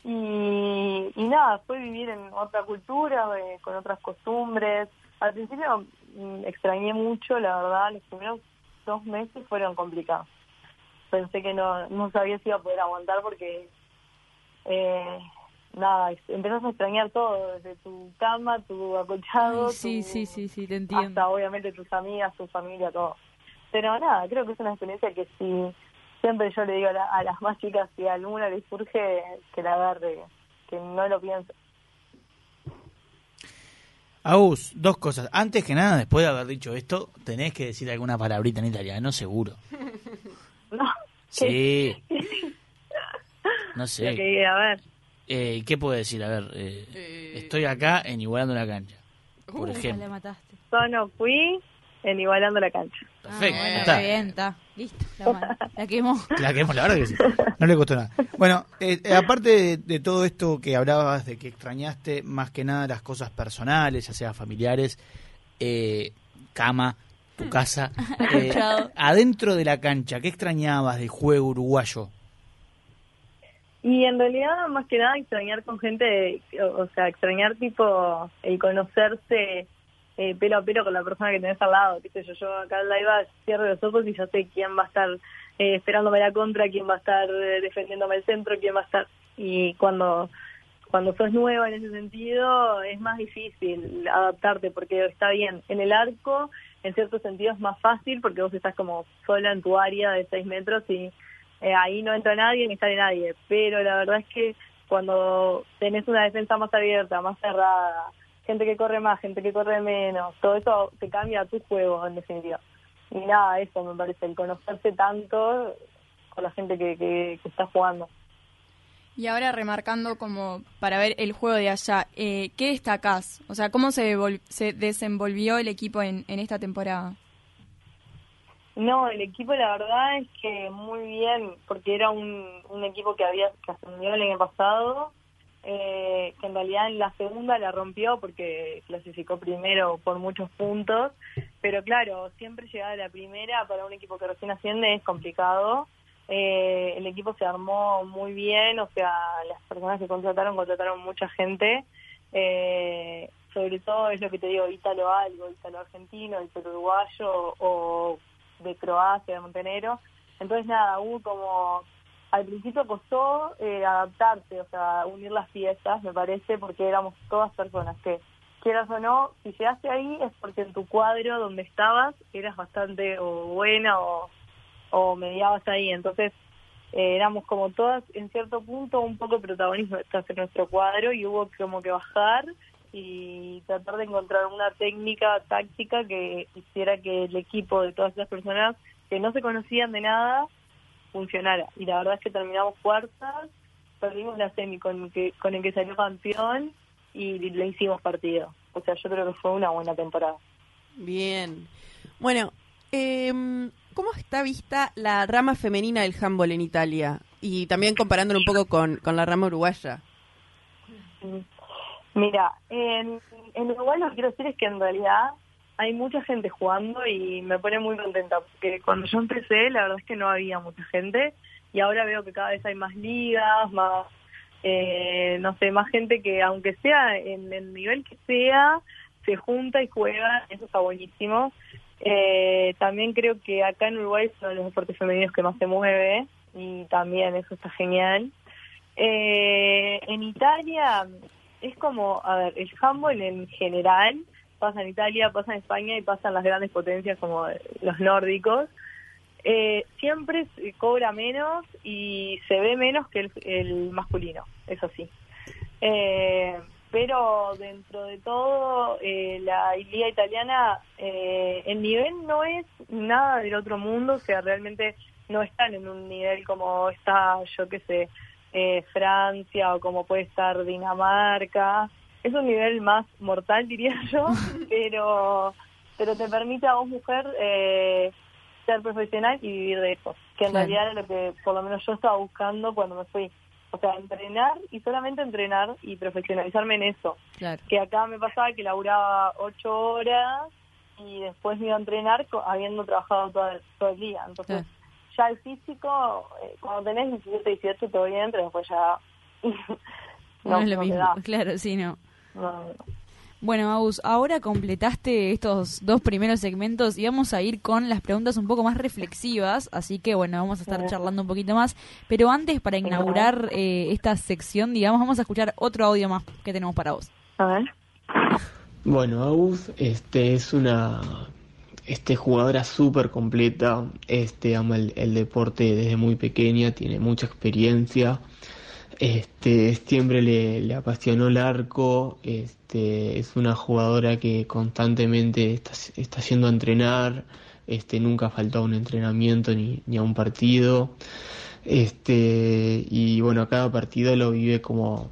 E: Y, y nada, fue vivir en otra cultura, eh, con otras costumbres. Al principio mm, extrañé mucho, la verdad, los primeros dos meses fueron complicados. Pensé que no, no sabía si iba a poder aguantar porque eh, nada, empezás a extrañar todo, desde tu cama, tu acolchado,
B: sí, sí, sí, sí, te entiendo.
E: hasta obviamente tus amigas, tu familia, todo. Pero nada, creo que es una experiencia que si siempre yo le digo a, las más chicas, si a alguna le surge, que la agarre, que no lo piense.
D: Agus, dos cosas. Antes que nada, después de haber dicho esto, tenés que decir alguna palabrita en italiano, seguro.
E: no.
D: Sí. No sé.
E: a ver.
D: Eh, ¿Qué puedo decir? A ver, eh, eh. estoy acá en Igualando la Cancha, por ejemplo.
E: mataste. Yo no fui en Igualando la Cancha.
D: Perfecto,
B: ah,
D: está.
B: bien, está. Listo, la, la, quemó.
D: La quemó, la verdad que sí. No le costó nada. Bueno, aparte de, todo esto que hablabas de que extrañaste más que nada las cosas personales, ya sea familiares, cama, tu casa, adentro de la cancha, ¿qué extrañabas del juego uruguayo?
E: Y en realidad, más que nada, extrañar con gente, o sea, extrañar tipo el conocerse eh, pelo a pelo con la persona que tenés al lado. ¿Qué sé yo? Yo acá en la cierro los ojos y ya sé quién va a estar eh, esperándome la contra, quién va a estar eh, defendiéndome el centro, quién va a estar. Y cuando cuando sos nueva en ese sentido es más difícil adaptarte porque está bien en el arco en cierto sentido es más fácil porque vos estás como sola en tu área de seis metros y eh, ahí no entra nadie ni sale nadie, pero la verdad es que cuando tenés una defensa más abierta, más cerrada, gente que corre más, gente que corre menos, todo eso te cambia tu juego en definitiva. Y nada, eso me parece, el conocerse tanto con la gente que, que, está jugando.
C: Y ahora remarcando como para ver el juego de allá, eh, ¿qué destacás? O sea, ¿cómo se, se desenvolvió el equipo en, en esta temporada?
E: No, el equipo la verdad es que muy bien, porque era un, un equipo que había que ascendió el año pasado, eh, que en realidad en la segunda la rompió porque clasificó primero por muchos puntos, pero claro, siempre llegar a la primera para un equipo que recién asciende es complicado. Eh, el equipo se armó muy bien, o sea, las personas que contrataron, contrataron mucha gente. Eh, sobre todo es lo que te digo, Ítalo algo, Ítalo argentino, Ítalo uruguayo o de Croacia, de Montenegro. Entonces, nada, hubo como. Al principio costó eh, adaptarse, o sea, unir las piezas, me parece, porque éramos todas personas que, quieras o no, si llegaste ahí es porque en tu cuadro donde estabas eras bastante o buena o, o mediabas ahí. Entonces, eh, éramos como todas, en cierto punto, un poco protagonistas en nuestro cuadro y hubo como que bajar y tratar de encontrar una técnica táctica que hiciera que el equipo de todas esas personas que no se conocían de nada funcionara. Y la verdad es que terminamos cuartas, perdimos la semi con, que, con el que salió campeón y le hicimos partido. O sea, yo creo que fue una buena temporada.
F: Bien. Bueno, eh, ¿cómo está vista la rama femenina del handball en Italia? Y también comparándolo un poco con, con la rama uruguaya.
E: Mira, en, Uruguay lo que quiero decir es que en realidad hay mucha gente jugando y me pone muy contenta porque cuando yo empecé la verdad es que no había mucha gente y ahora veo que cada vez hay más ligas, más, eh, no sé, más gente que aunque sea en el nivel que sea, se junta y juega, eso está buenísimo. Eh, también creo que acá en Uruguay de los deportes femeninos que más se mueve y también eso está genial. Eh, en Italia es como, a ver, el handball en general pasa en Italia, pasa en España y pasa en las grandes potencias como los nórdicos. Eh, siempre se cobra menos y se ve menos que el, masculino, eso sí. Eh, pero dentro de todo, eh, la liga italiana, el nivel no es nada del otro mundo, o sea, realmente no están en un nivel como está, yo qué sé, eh, Francia o como puede estar Dinamarca. Es un nivel más mortal, diría yo, pero, pero te permite a vos, mujer, eh, ser profesional y vivir de eso, que en realidad es lo que por lo menos yo estaba buscando cuando me fui. O sea, entrenar y solamente entrenar y profesionalizarme en eso. Que acá me pasaba que laburaba ocho horas y después me iba a entrenar habiendo trabajado todo el, todo el día. Entonces, ya el físico, eh, cuando tenés 17, 18, todo bien, pero después ya...
B: no, es lo mismo, claro, sí, no. Bueno, Aus, ahora completaste estos dos primeros segmentos y vamos a ir con las preguntas un poco más reflexivas, así que bueno, vamos a estar charlando un poquito más. Pero antes, para inaugurar eh, esta sección, digamos, vamos a escuchar otro audio más que tenemos para vos.
E: A ver.
H: Bueno, Aus este, es una este, jugadora súper completa, este, ama el, deporte desde muy pequeña, tiene mucha experiencia, este, siempre le, apasionó el arco, este, es una jugadora que constantemente está, está yendo a entrenar, este, nunca faltó a un entrenamiento ni, ni a un partido, este, y bueno, cada partido lo vive como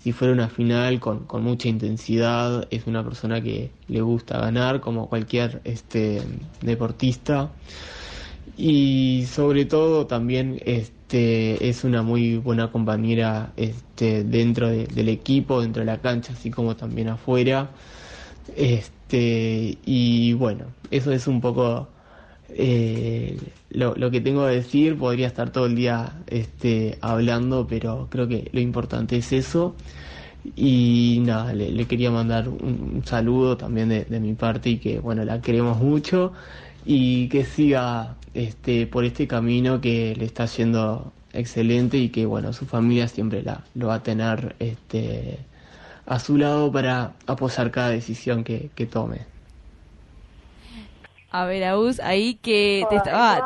H: si fuera una final con, con, mucha intensidad, es una persona que le gusta ganar como cualquier este, deportista y sobre todo también este, es una muy buena compañera este, dentro del equipo, dentro de la cancha, así como también afuera. Este, y bueno, eso es un poco eh, lo, que tengo que decir, podría estar todo el día este, hablando, pero creo que lo importante es eso. Y nada, le, quería mandar un, saludo también de, mi parte y que, bueno, la queremos mucho y que siga este, por este camino que le está haciendo excelente y que, bueno, su familia siempre la, lo va a tener este, a su lado para apoyar cada decisión que tome.
B: A ver, Aus, ahí que te estaba...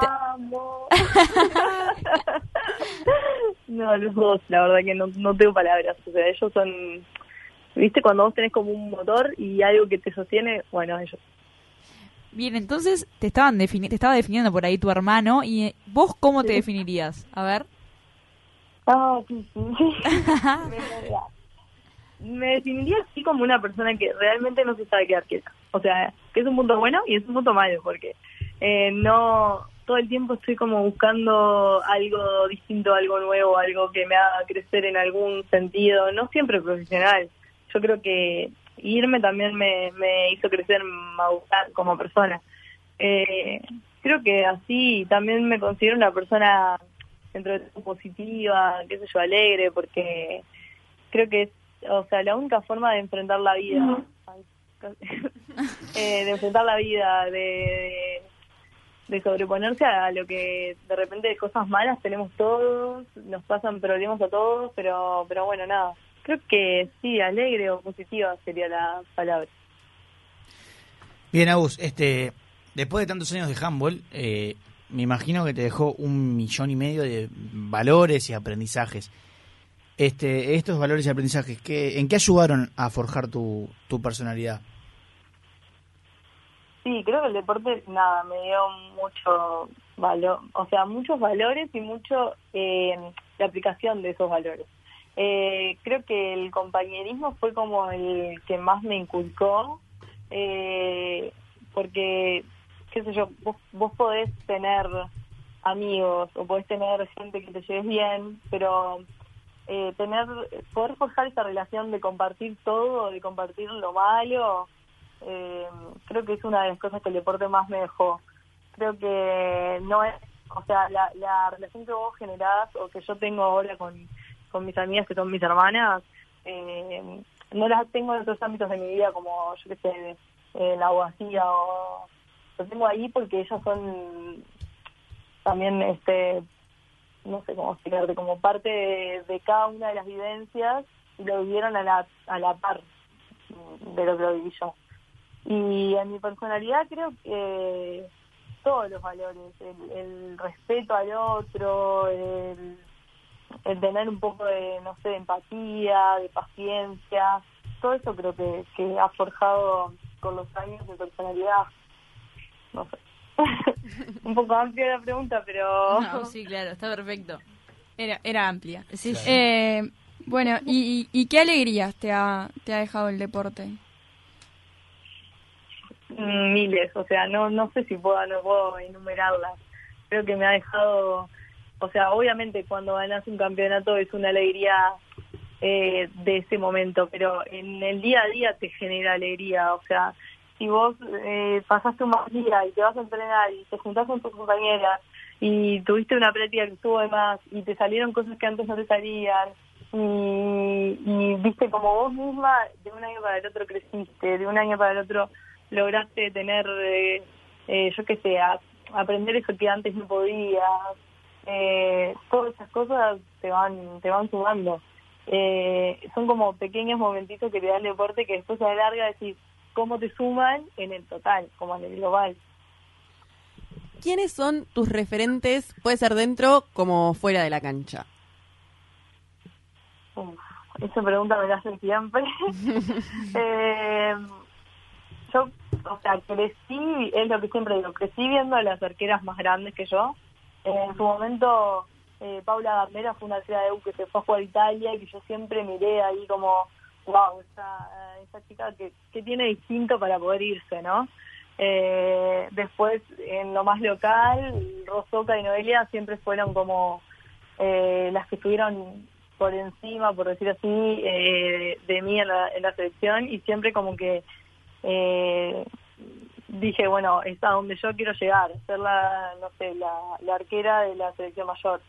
E: no, los dos, la verdad que no, no tengo palabras. O sea, ellos son... ¿Viste? Cuando vos tenés como un motor y algo que te sostiene, bueno, ellos.
B: Bien, entonces te estaban te estaba definiendo por ahí tu hermano y eh, vos cómo te definirías? A ver.
E: Ah, sí, sí. me definiría así como una persona que realmente no se sabe quedar quieta. O sea, que es un punto bueno y es un punto malo, porque eh, no todo el tiempo estoy como buscando algo distinto, algo nuevo, algo que me haga crecer en algún sentido, no siempre profesional. Yo creo que irme también me, me hizo crecer, como persona. Eh, creo que así también me considero una persona dentro de todo positiva, qué sé yo, alegre, porque creo que es o sea, la única forma de enfrentar la vida, eh, de enfrentar la vida, de, de, sobreponerse a lo que de repente de cosas malas tenemos todos, nos pasan problemas a todos, pero, pero bueno, nada. Creo que sí, alegre o positiva sería la palabra.
D: Bien, Agus, este, después de tantos años de handball, eh, me imagino que te dejó un millón y medio de valores y aprendizajes este, estos valores y aprendizajes, ¿qué, ¿en qué ayudaron a forjar tu, tu personalidad?
E: Sí, creo que el deporte, nada, me dio mucho valor, o sea, muchos valores y mucho eh, la aplicación de esos valores. Eh, creo que el compañerismo fue como el que más me inculcó, eh, porque, qué sé yo, vos, vos podés tener amigos o podés tener gente que te lleves bien, pero eh, tener, poder forjar esa relación de compartir todo, de compartir lo malo, eh, creo que es una de las cosas que el deporte más me dejó. Creo que no es, o sea, la, la relación que vos generás o que yo tengo ahora con, con mis amigas que son mis hermanas, eh, no las tengo en otros ámbitos de mi vida como, yo qué sé, eh, la abogacía o... Lo tengo ahí porque ellas son también este no sé cómo explicarte, como parte de, cada una de las vivencias y lo vivieron a la, a la par de lo que lo viví yo. Y en mi personalidad creo que todos los valores, el, respeto al otro, el, tener un poco de, no sé, de empatía, de paciencia, todo eso creo que, que ha forjado con los años de personalidad. No sé. un poco amplia la pregunta, pero...
B: sí, claro, está perfecto.
C: Era, era amplia. Eh, bueno, ¿y, ¿y qué alegrías te ha, te ha dejado el deporte?
E: Mm, miles, o sea, no no sé si puedo, no puedo enumerarlas. Creo que me ha dejado, o sea, obviamente cuando ganas un campeonato es una alegría eh, de ese momento, pero en el día a día te genera alegría, o sea, si vos eh, pasaste un mal día y te vas a entrenar y te juntás con tus compañeras y tuviste una práctica que estuvo de más y te salieron cosas que antes no te salían y, viste como vos misma de un año para el otro creciste, de un año para el otro lograste tener, eh, eh, yo qué sé, aprender eso que antes no podías, eh, todas esas cosas te van, te van sumando. Eh, son como pequeños momentitos que te da el deporte que después a la larga decís cómo te suman en el total, como en el global.
F: ¿Quiénes son tus referentes? Puede ser dentro como fuera de la cancha.
E: Uf, esa pregunta me la hacen siempre. eh, yo, o sea, crecí, es lo que siempre digo, crecí viendo a las arqueras más grandes que yo. En su momento, eh, Paula Garnera fue una arquera de U que se fue a jugar a Italia y que yo siempre miré ahí como, wow, esa, esa chica que, que tiene distinto para poder irse, ¿no? Eh, después, en lo más local, Rosoca y Noelia siempre fueron como eh, las que estuvieron por encima, por decir así, eh, de mí en la, en la selección y siempre como que eh, dije, bueno, es a donde yo quiero llegar, ser la, no sé, la, la arquera de la selección mayor.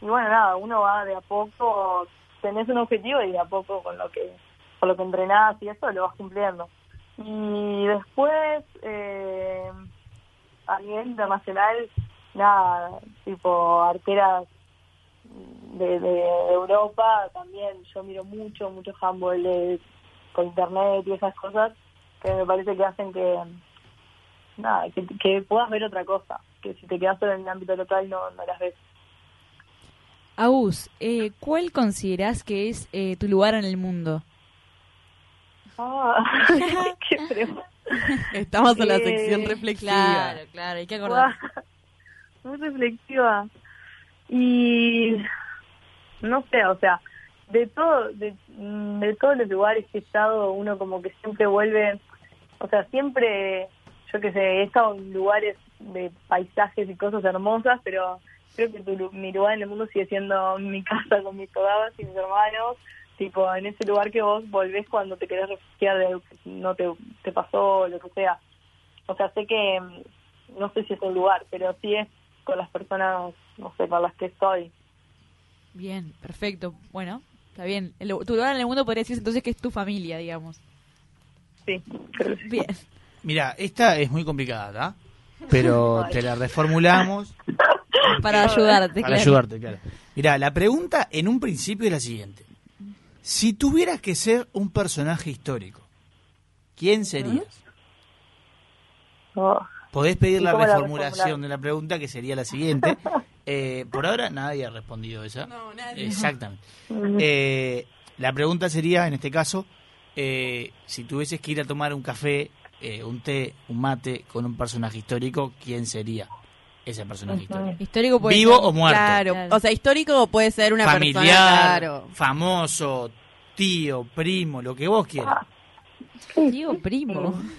E: Y bueno, nada, uno va de a poco, tenés un objetivo y de a poco con lo que con lo que entrenás y eso lo vas cumpliendo. Y después, eh, a nivel internacional, nada, tipo arqueras de, de Europa también yo miro mucho, mucho handball con internet y esas cosas que me parece que hacen que nada, que, que puedas ver otra cosa, que si te quedas solo en el ámbito local no, no las ves.
B: Agus, eh, ¿cuál consideras que es eh, tu lugar en el mundo?
E: Qué pregunta.
F: Estamos en la
E: Eh,
F: sección reflexiva.
B: Claro, claro, hay que acordar.
E: Muy reflexiva. Y no sé, o sea, de todo, de, mm, de todos los lugares que he estado, uno como que siempre vuelve, o sea, siempre, yo qué sé, he estado en lugares de paisajes y cosas hermosas, pero creo que tu mi lugar en el mundo sigue siendo mi casa con mis togadas y mis hermanos, tipo en ese lugar que vos volvés cuando te querés refugiar de algo que no te, te pasó, lo que sea. O sea, sé que, mm, no sé si es un lugar, pero sí es con las personas, no sé, con las que estoy.
B: Bien, perfecto. Bueno, está bien. El- tu lugar en el mundo podría decirse entonces que es tu familia, digamos.
E: Sí, creo que sí.
B: Bien.
D: Mira, esta es muy complicada, ¿tá? Pero te la reformulamos
B: Para ayudarte,
D: para
B: claro.
D: ayudarte, claro. Mira, la pregunta en un principio es la siguiente. Si tuvieras que ser un personaje histórico, ¿quién serías?
E: Oh,
D: Podés pedir
E: ¿Y
D: la reformulación de la pregunta, que sería la siguiente. Eh, por ahora nadie ha respondido esa.
F: No, nadie.
D: Exactamente. Eh, la pregunta sería, en este caso, eh, si tuvieses que ir a tomar un café, eh, un té, un mate con un personaje histórico, ¿quién sería ese personaje histórico?
B: Histórico puede
D: ¿Vivo
B: ser-
D: o muerto?
F: Claro.
B: Claro.
F: o sea, histórico puede ser una
D: Familiar,
F: persona, claro.
D: famoso, tío, primo, lo que vos quieras.
B: Digo, primo.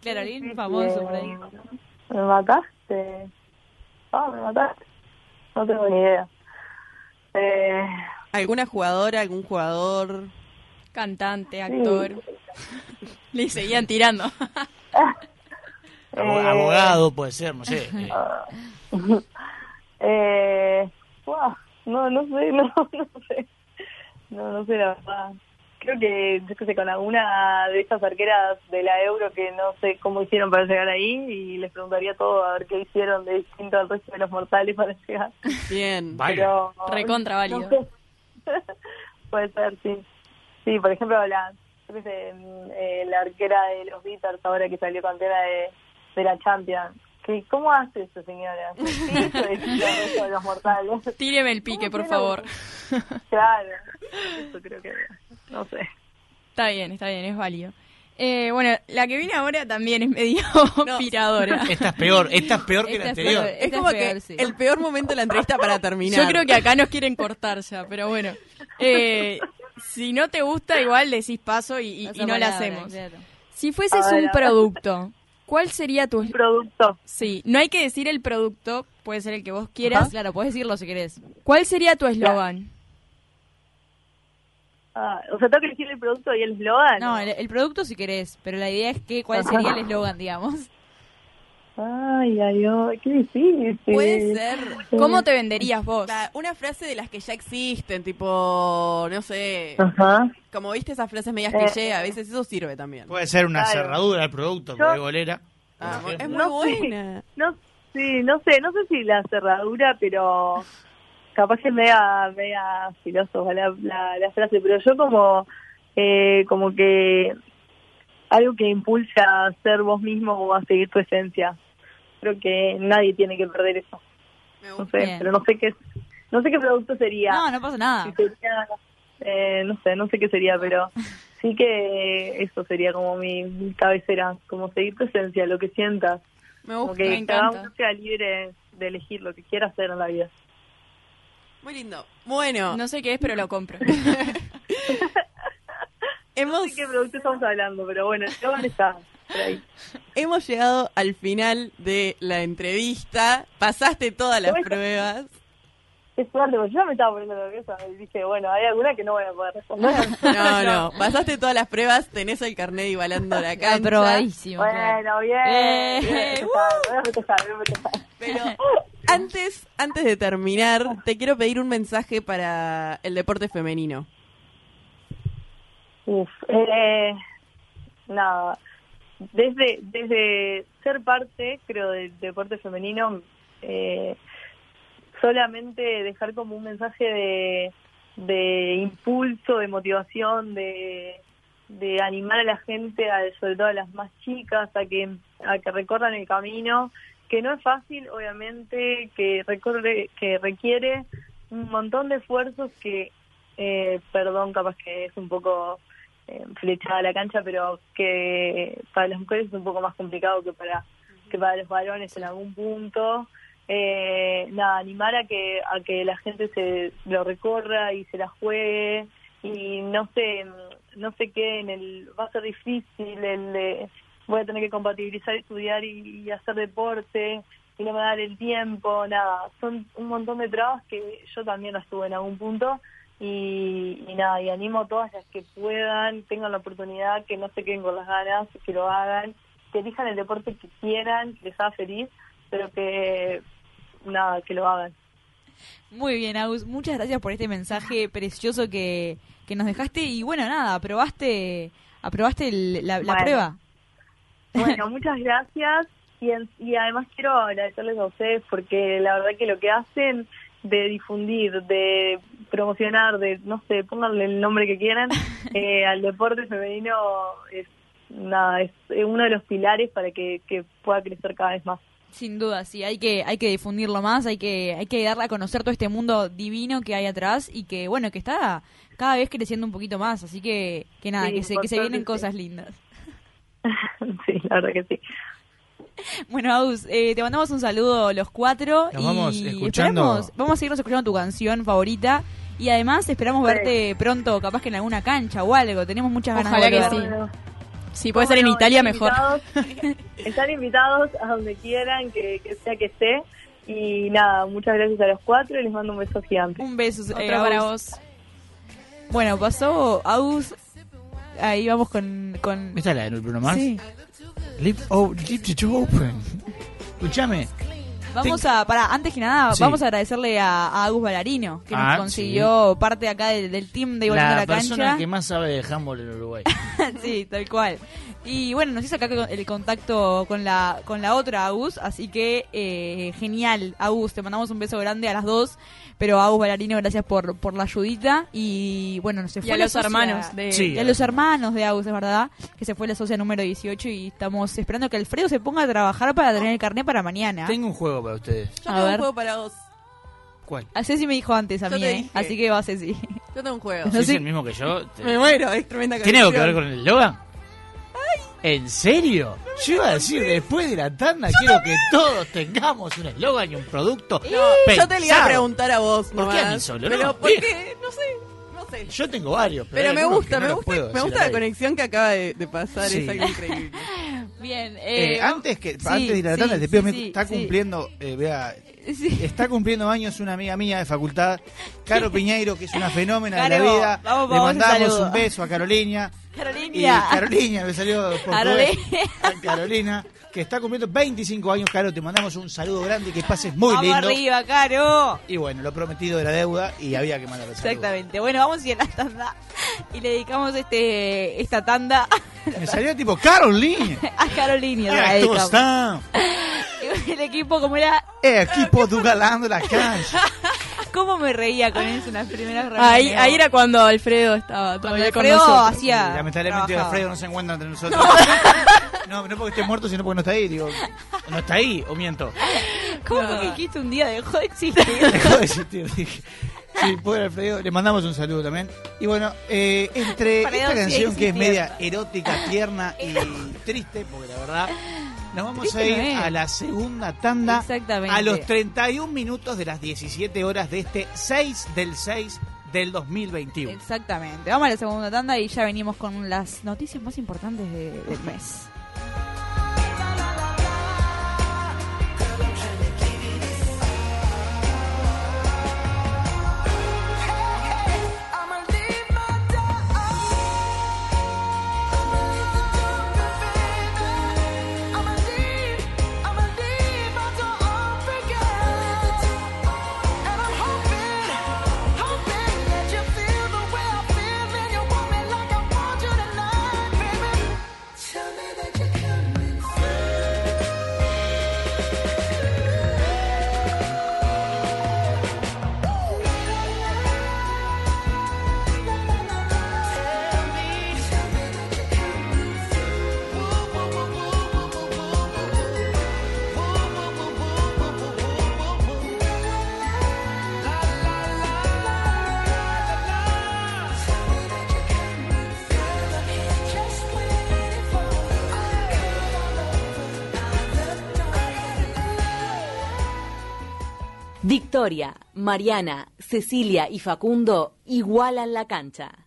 B: Claro, alguien famoso por ahí.
E: ¿Me mataste? Ah, me mataste. No tengo ni idea. Eh,
F: ¿Alguna jugadora, algún jugador?
C: Cantante, actor. Le seguían tirando.
E: Eh.
D: Abogado puede ser, no sé. eh,
E: eh, buah, no, no sé, no, no sé. No, no sé la verdad. Creo que, yo qué sé, con alguna de estas arqueras de la Euro que no sé cómo hicieron para llegar ahí y les preguntaría todo a ver qué hicieron de distinto al resto de los mortales para llegar.
F: Bien.
E: Pero,
C: Recontra válido.
E: no sé. Puede ser, sí. Sí, por ejemplo, la, yo qué sé, mm, eh, la arquera de los Beatles ahora que salió campeona de, de la Champions. ¿Qué, ¿Cómo hace eso, señora? ¿Qué hizo de los mortales?
C: Tíreme el pique, por
E: ¿Cómo
C: favor.
E: Claro, eso creo que, no sé.
C: Está bien, está bien, es válido. Eh, bueno, la que viene ahora también es medio piradora.
D: Esta es peor, esta es peor que
B: Esta
D: la
B: es
D: anterior.
B: peor.
F: Es como
B: es
F: que
B: sí.
F: el peor momento de la entrevista para terminar.
C: Yo creo que acá nos quieren cortar ya, pero bueno. Eh, si no te gusta, igual decís paso y, y-
B: Pasa
C: y no la hacemos.
B: claro.
C: Si fueses
E: ver,
C: un producto, ¿cuál sería tu...
E: Producto.
C: Sí, no hay que decir el producto, puede ser el que vos quieras.
B: Claro, puedes decirlo si querés.
C: ¿Cuál sería tu eslogan?
E: Ah, o sea, tengo que elegir el producto y el eslogan.
B: No, el, el producto si querés, pero la idea es que cuál sería el eslogan, digamos.
E: Ay, ay, ay, qué difícil.
F: Puede ser.
C: ¿Cómo te venderías vos?
F: La- una frase de las que ya existen, tipo, no sé,
E: Ajá.
F: como viste esas frases medias
E: Eh.
F: cliché, a veces eso sirve también.
D: Puede ser una
E: Claro.
D: cerradura del producto,
E: Yo-
D: golera.
F: Ah, es muy
E: No sé.
F: buena.
E: No, sí, no sé, no sé si la cerradura, pero capaz que es media, media filósofa la, la, la frase, pero yo como, eh, como que algo que impulsa a ser vos mismo o a seguir tu esencia. Creo que nadie tiene que perder eso.
F: Me
E: No
F: gusta.
E: sé,
B: Bien.
E: pero no sé qué, no sé qué producto sería.
B: No, no pasa nada.
E: Si sería, eh, no sé, no sé qué sería, pero sí que eso sería como mi, mi cabecera, como seguir tu esencia, lo que sientas,
F: Me
E: como
F: gusta.
E: que
C: me
E: cada
C: encanta.
E: uno sea libre de elegir lo que quiera hacer en la vida.
F: Muy lindo. Bueno,
C: No sé qué es, pero lo compro.
E: No
F: hemos,
E: sé qué producto estamos hablando, pero bueno, el eslogan está.
F: Hemos llegado al final de la entrevista. Pasaste todas las pruebas.
E: Qué suerte, porque yo me estaba poniendo nerviosa y dije, bueno, hay alguna que no voy a poder responder.
F: No, no, pasaste todas las pruebas, tenés el carnet igualando la cancha.
B: Aprobadísimo.
E: Bueno, bien.
B: Eh,
E: bien, voy a festejar, voy a festejar.
F: Pero antes, antes de terminar, te quiero pedir un mensaje para el deporte femenino.
E: Uf, eh, nada, desde, desde ser parte, creo, del deporte femenino, eh, solamente dejar como un mensaje de, de impulso, de motivación, de, de animar a la gente, a, sobre todo a las más chicas, a que, a que recorran el camino, que no es fácil, obviamente, que recorre, que requiere un montón de esfuerzos que, eh, perdón, capaz que es un poco eh, flechada la cancha, pero que para las mujeres es un poco más complicado que para que para los varones en algún punto. Eh, nada, animar a que a que la gente se lo recorra y se la juegue y no sé no sé qué en el va a ser difícil el de voy a tener que compatibilizar estudiar y, y hacer deporte y no me va a dar el tiempo nada son un montón de trabas que yo también las tuve en algún punto y, y nada, y animo a todas las que puedan, tengan la oportunidad, que no se queden con las ganas, que lo hagan, que elijan el deporte que quieran, que les haga feliz, pero que nada, que lo hagan.
B: Muy bien, Agus. Muchas gracias por este mensaje precioso que, que nos dejaste. Y bueno, nada, aprobaste, aprobaste el- la, la
E: Bueno.
B: prueba.
E: Bueno, muchas gracias y, en- y además quiero agradecerles a ustedes porque la verdad que lo que hacen de difundir, de promocionar, de, no sé, pónganle el nombre que quieran, eh, al deporte femenino es nada, es uno de los pilares para que, que pueda crecer cada vez más.
B: Sin duda, sí, hay que, hay que difundirlo más, hay que, hay que darle a conocer todo este mundo divino que hay atrás y que, bueno, que está cada vez creciendo un poquito más, así que, que nada,
E: Sí,
B: que se, que se vienen cosas lindas.
E: sí, la verdad que sí.
B: Bueno, Agus, eh, te mandamos un saludo los cuatro
D: Nos
B: y
D: vamos escuchando-
B: vamos a seguirnos escuchando tu canción favorita y además esperamos
E: Sí.
B: verte pronto, capaz que en alguna cancha o algo, tenemos muchas ganas
C: Ojalá
B: de
C: que sí. Si puede ser en Italia,
E: están
C: mejor.
E: invitados- están invitados a donde quieran, que, que sea que esté. Y nada, muchas gracias a los cuatro y les mando un beso gigante.
B: Un beso,
C: Otro
B: eh,
C: para vos.
B: Bueno, pasó Agus, ahí vamos con... con...
D: ¿Esta es la de Bruno Mars?
B: Sí.
D: Leave, oh, leave the door open. Escúchame.
B: Vamos a, para, antes que nada,
D: Sí.
B: vamos a agradecerle a, a Agus Balarino, que
D: Ah,
B: nos consiguió parte acá del, del team de Igualando
D: La
B: la,
D: persona
B: Cancha.
D: que más sabe de handball en Uruguay.
B: sí, tal cual. Y bueno, nos hizo acá el contacto con la con la otra Agus, así que eh, genial, Agus, te mandamos un beso grande a las dos, pero Agus Balarino, gracias por, por la ayudita y bueno, no se fue
C: Y a
B: la
C: los
B: socia-
C: hermanos de...
D: Sí.
B: y a los hermanos de Agus, es verdad, que se fue la socia número 18 y estamos esperando que Alfredo se ponga a trabajar para tener el carnet para mañana.
D: Tengo un juego para ustedes.
F: Yo
B: A
F: tengo
B: ver.
F: un juego para vos.
D: ¿Cuál?
B: A Ceci me dijo antes a
F: Yo
B: mí,
F: te
B: eh, así que va a Ceci.
F: Yo tengo un juego.
B: No
D: es el mismo que yo. te-
F: Me muero, es tremenda
D: ¿Tiene algo que ver con el Logan? ¿En serio? Yo iba a decir, después de la tanda, quiero que todos tengamos un eslogan y un producto.
F: Yo te le iba a preguntar a vos,
D: ¿Por qué a mí solo?
F: Pero
D: No,
F: porque, no sé, no sé.
D: Yo tengo varios, pero,
F: Pero me gusta,
D: no
F: me gusta, me gusta la conexión que acaba de, de pasar,
D: Sí.
F: es algo increíble.
B: Bien,
D: Eh,
B: eh,
D: antes que
B: sí,
D: antes de ir a la
B: sí,
D: tanda, te
B: sí,
D: pido, me- está
B: sí.
D: cumpliendo, eh, vea,
B: Sí.
D: está cumpliendo años una amiga mía de facultad, Caro Piñeiro, que es una fenómena de la vida.
B: vamos,
D: Le
B: vamos,
D: mandamos un beso a Carolina. Y
B: Carolina.
D: Carolina, me salió por
B: Carolina.
D: Carolina, que está cumpliendo 25 años, Caro, te mandamos un saludo grande y que pases muy
B: Vamos
D: lindo.
B: arriba, Caro.
D: Y bueno, lo prometido de la deuda y había que mandar el saludo.
B: Exactamente. Bueno, vamos a ir a la tanda y le dedicamos este esta tanda
D: Me salió tipo Carolina.
B: a
D: Eh, ¿Cómo está?
B: El equipo, como era,
D: Eh, equipo dugalando la cancha.
B: cómo me reía con eso en las primeras
C: Ahí,
B: reuniones.
C: ahí era cuando Alfredo estaba
B: Cuando
C: todavía con
B: Alfredo
C: nosotros.
B: hacía.
D: Lamentablemente
B: trabajaba.
D: Alfredo no se encuentra entre nosotros. No, no porque esté muerto, sino porque no está ahí. Digo, no está ahí, o miento.
B: ¿Cómo
C: No.
B: que dijiste un día dejó de existir?
D: Dejó de existir, dije. Sí, pobre Alfredo, le mandamos un saludo también. Y bueno, eh, entre
B: Alfredo
D: esta canción que es media erótica, tierna y triste, porque la verdad, nos vamos a ir
B: no
D: a la segunda tanda.
B: Exactamente.
D: A los 31 minutos de las 17 horas de este 6 del 6 del 2021.
B: Exactamente. Vamos a la segunda tanda y ya venimos con las noticias más importantes de- del mes.
A: Victoria, Mariana, Cecilia y Facundo igualan la cancha.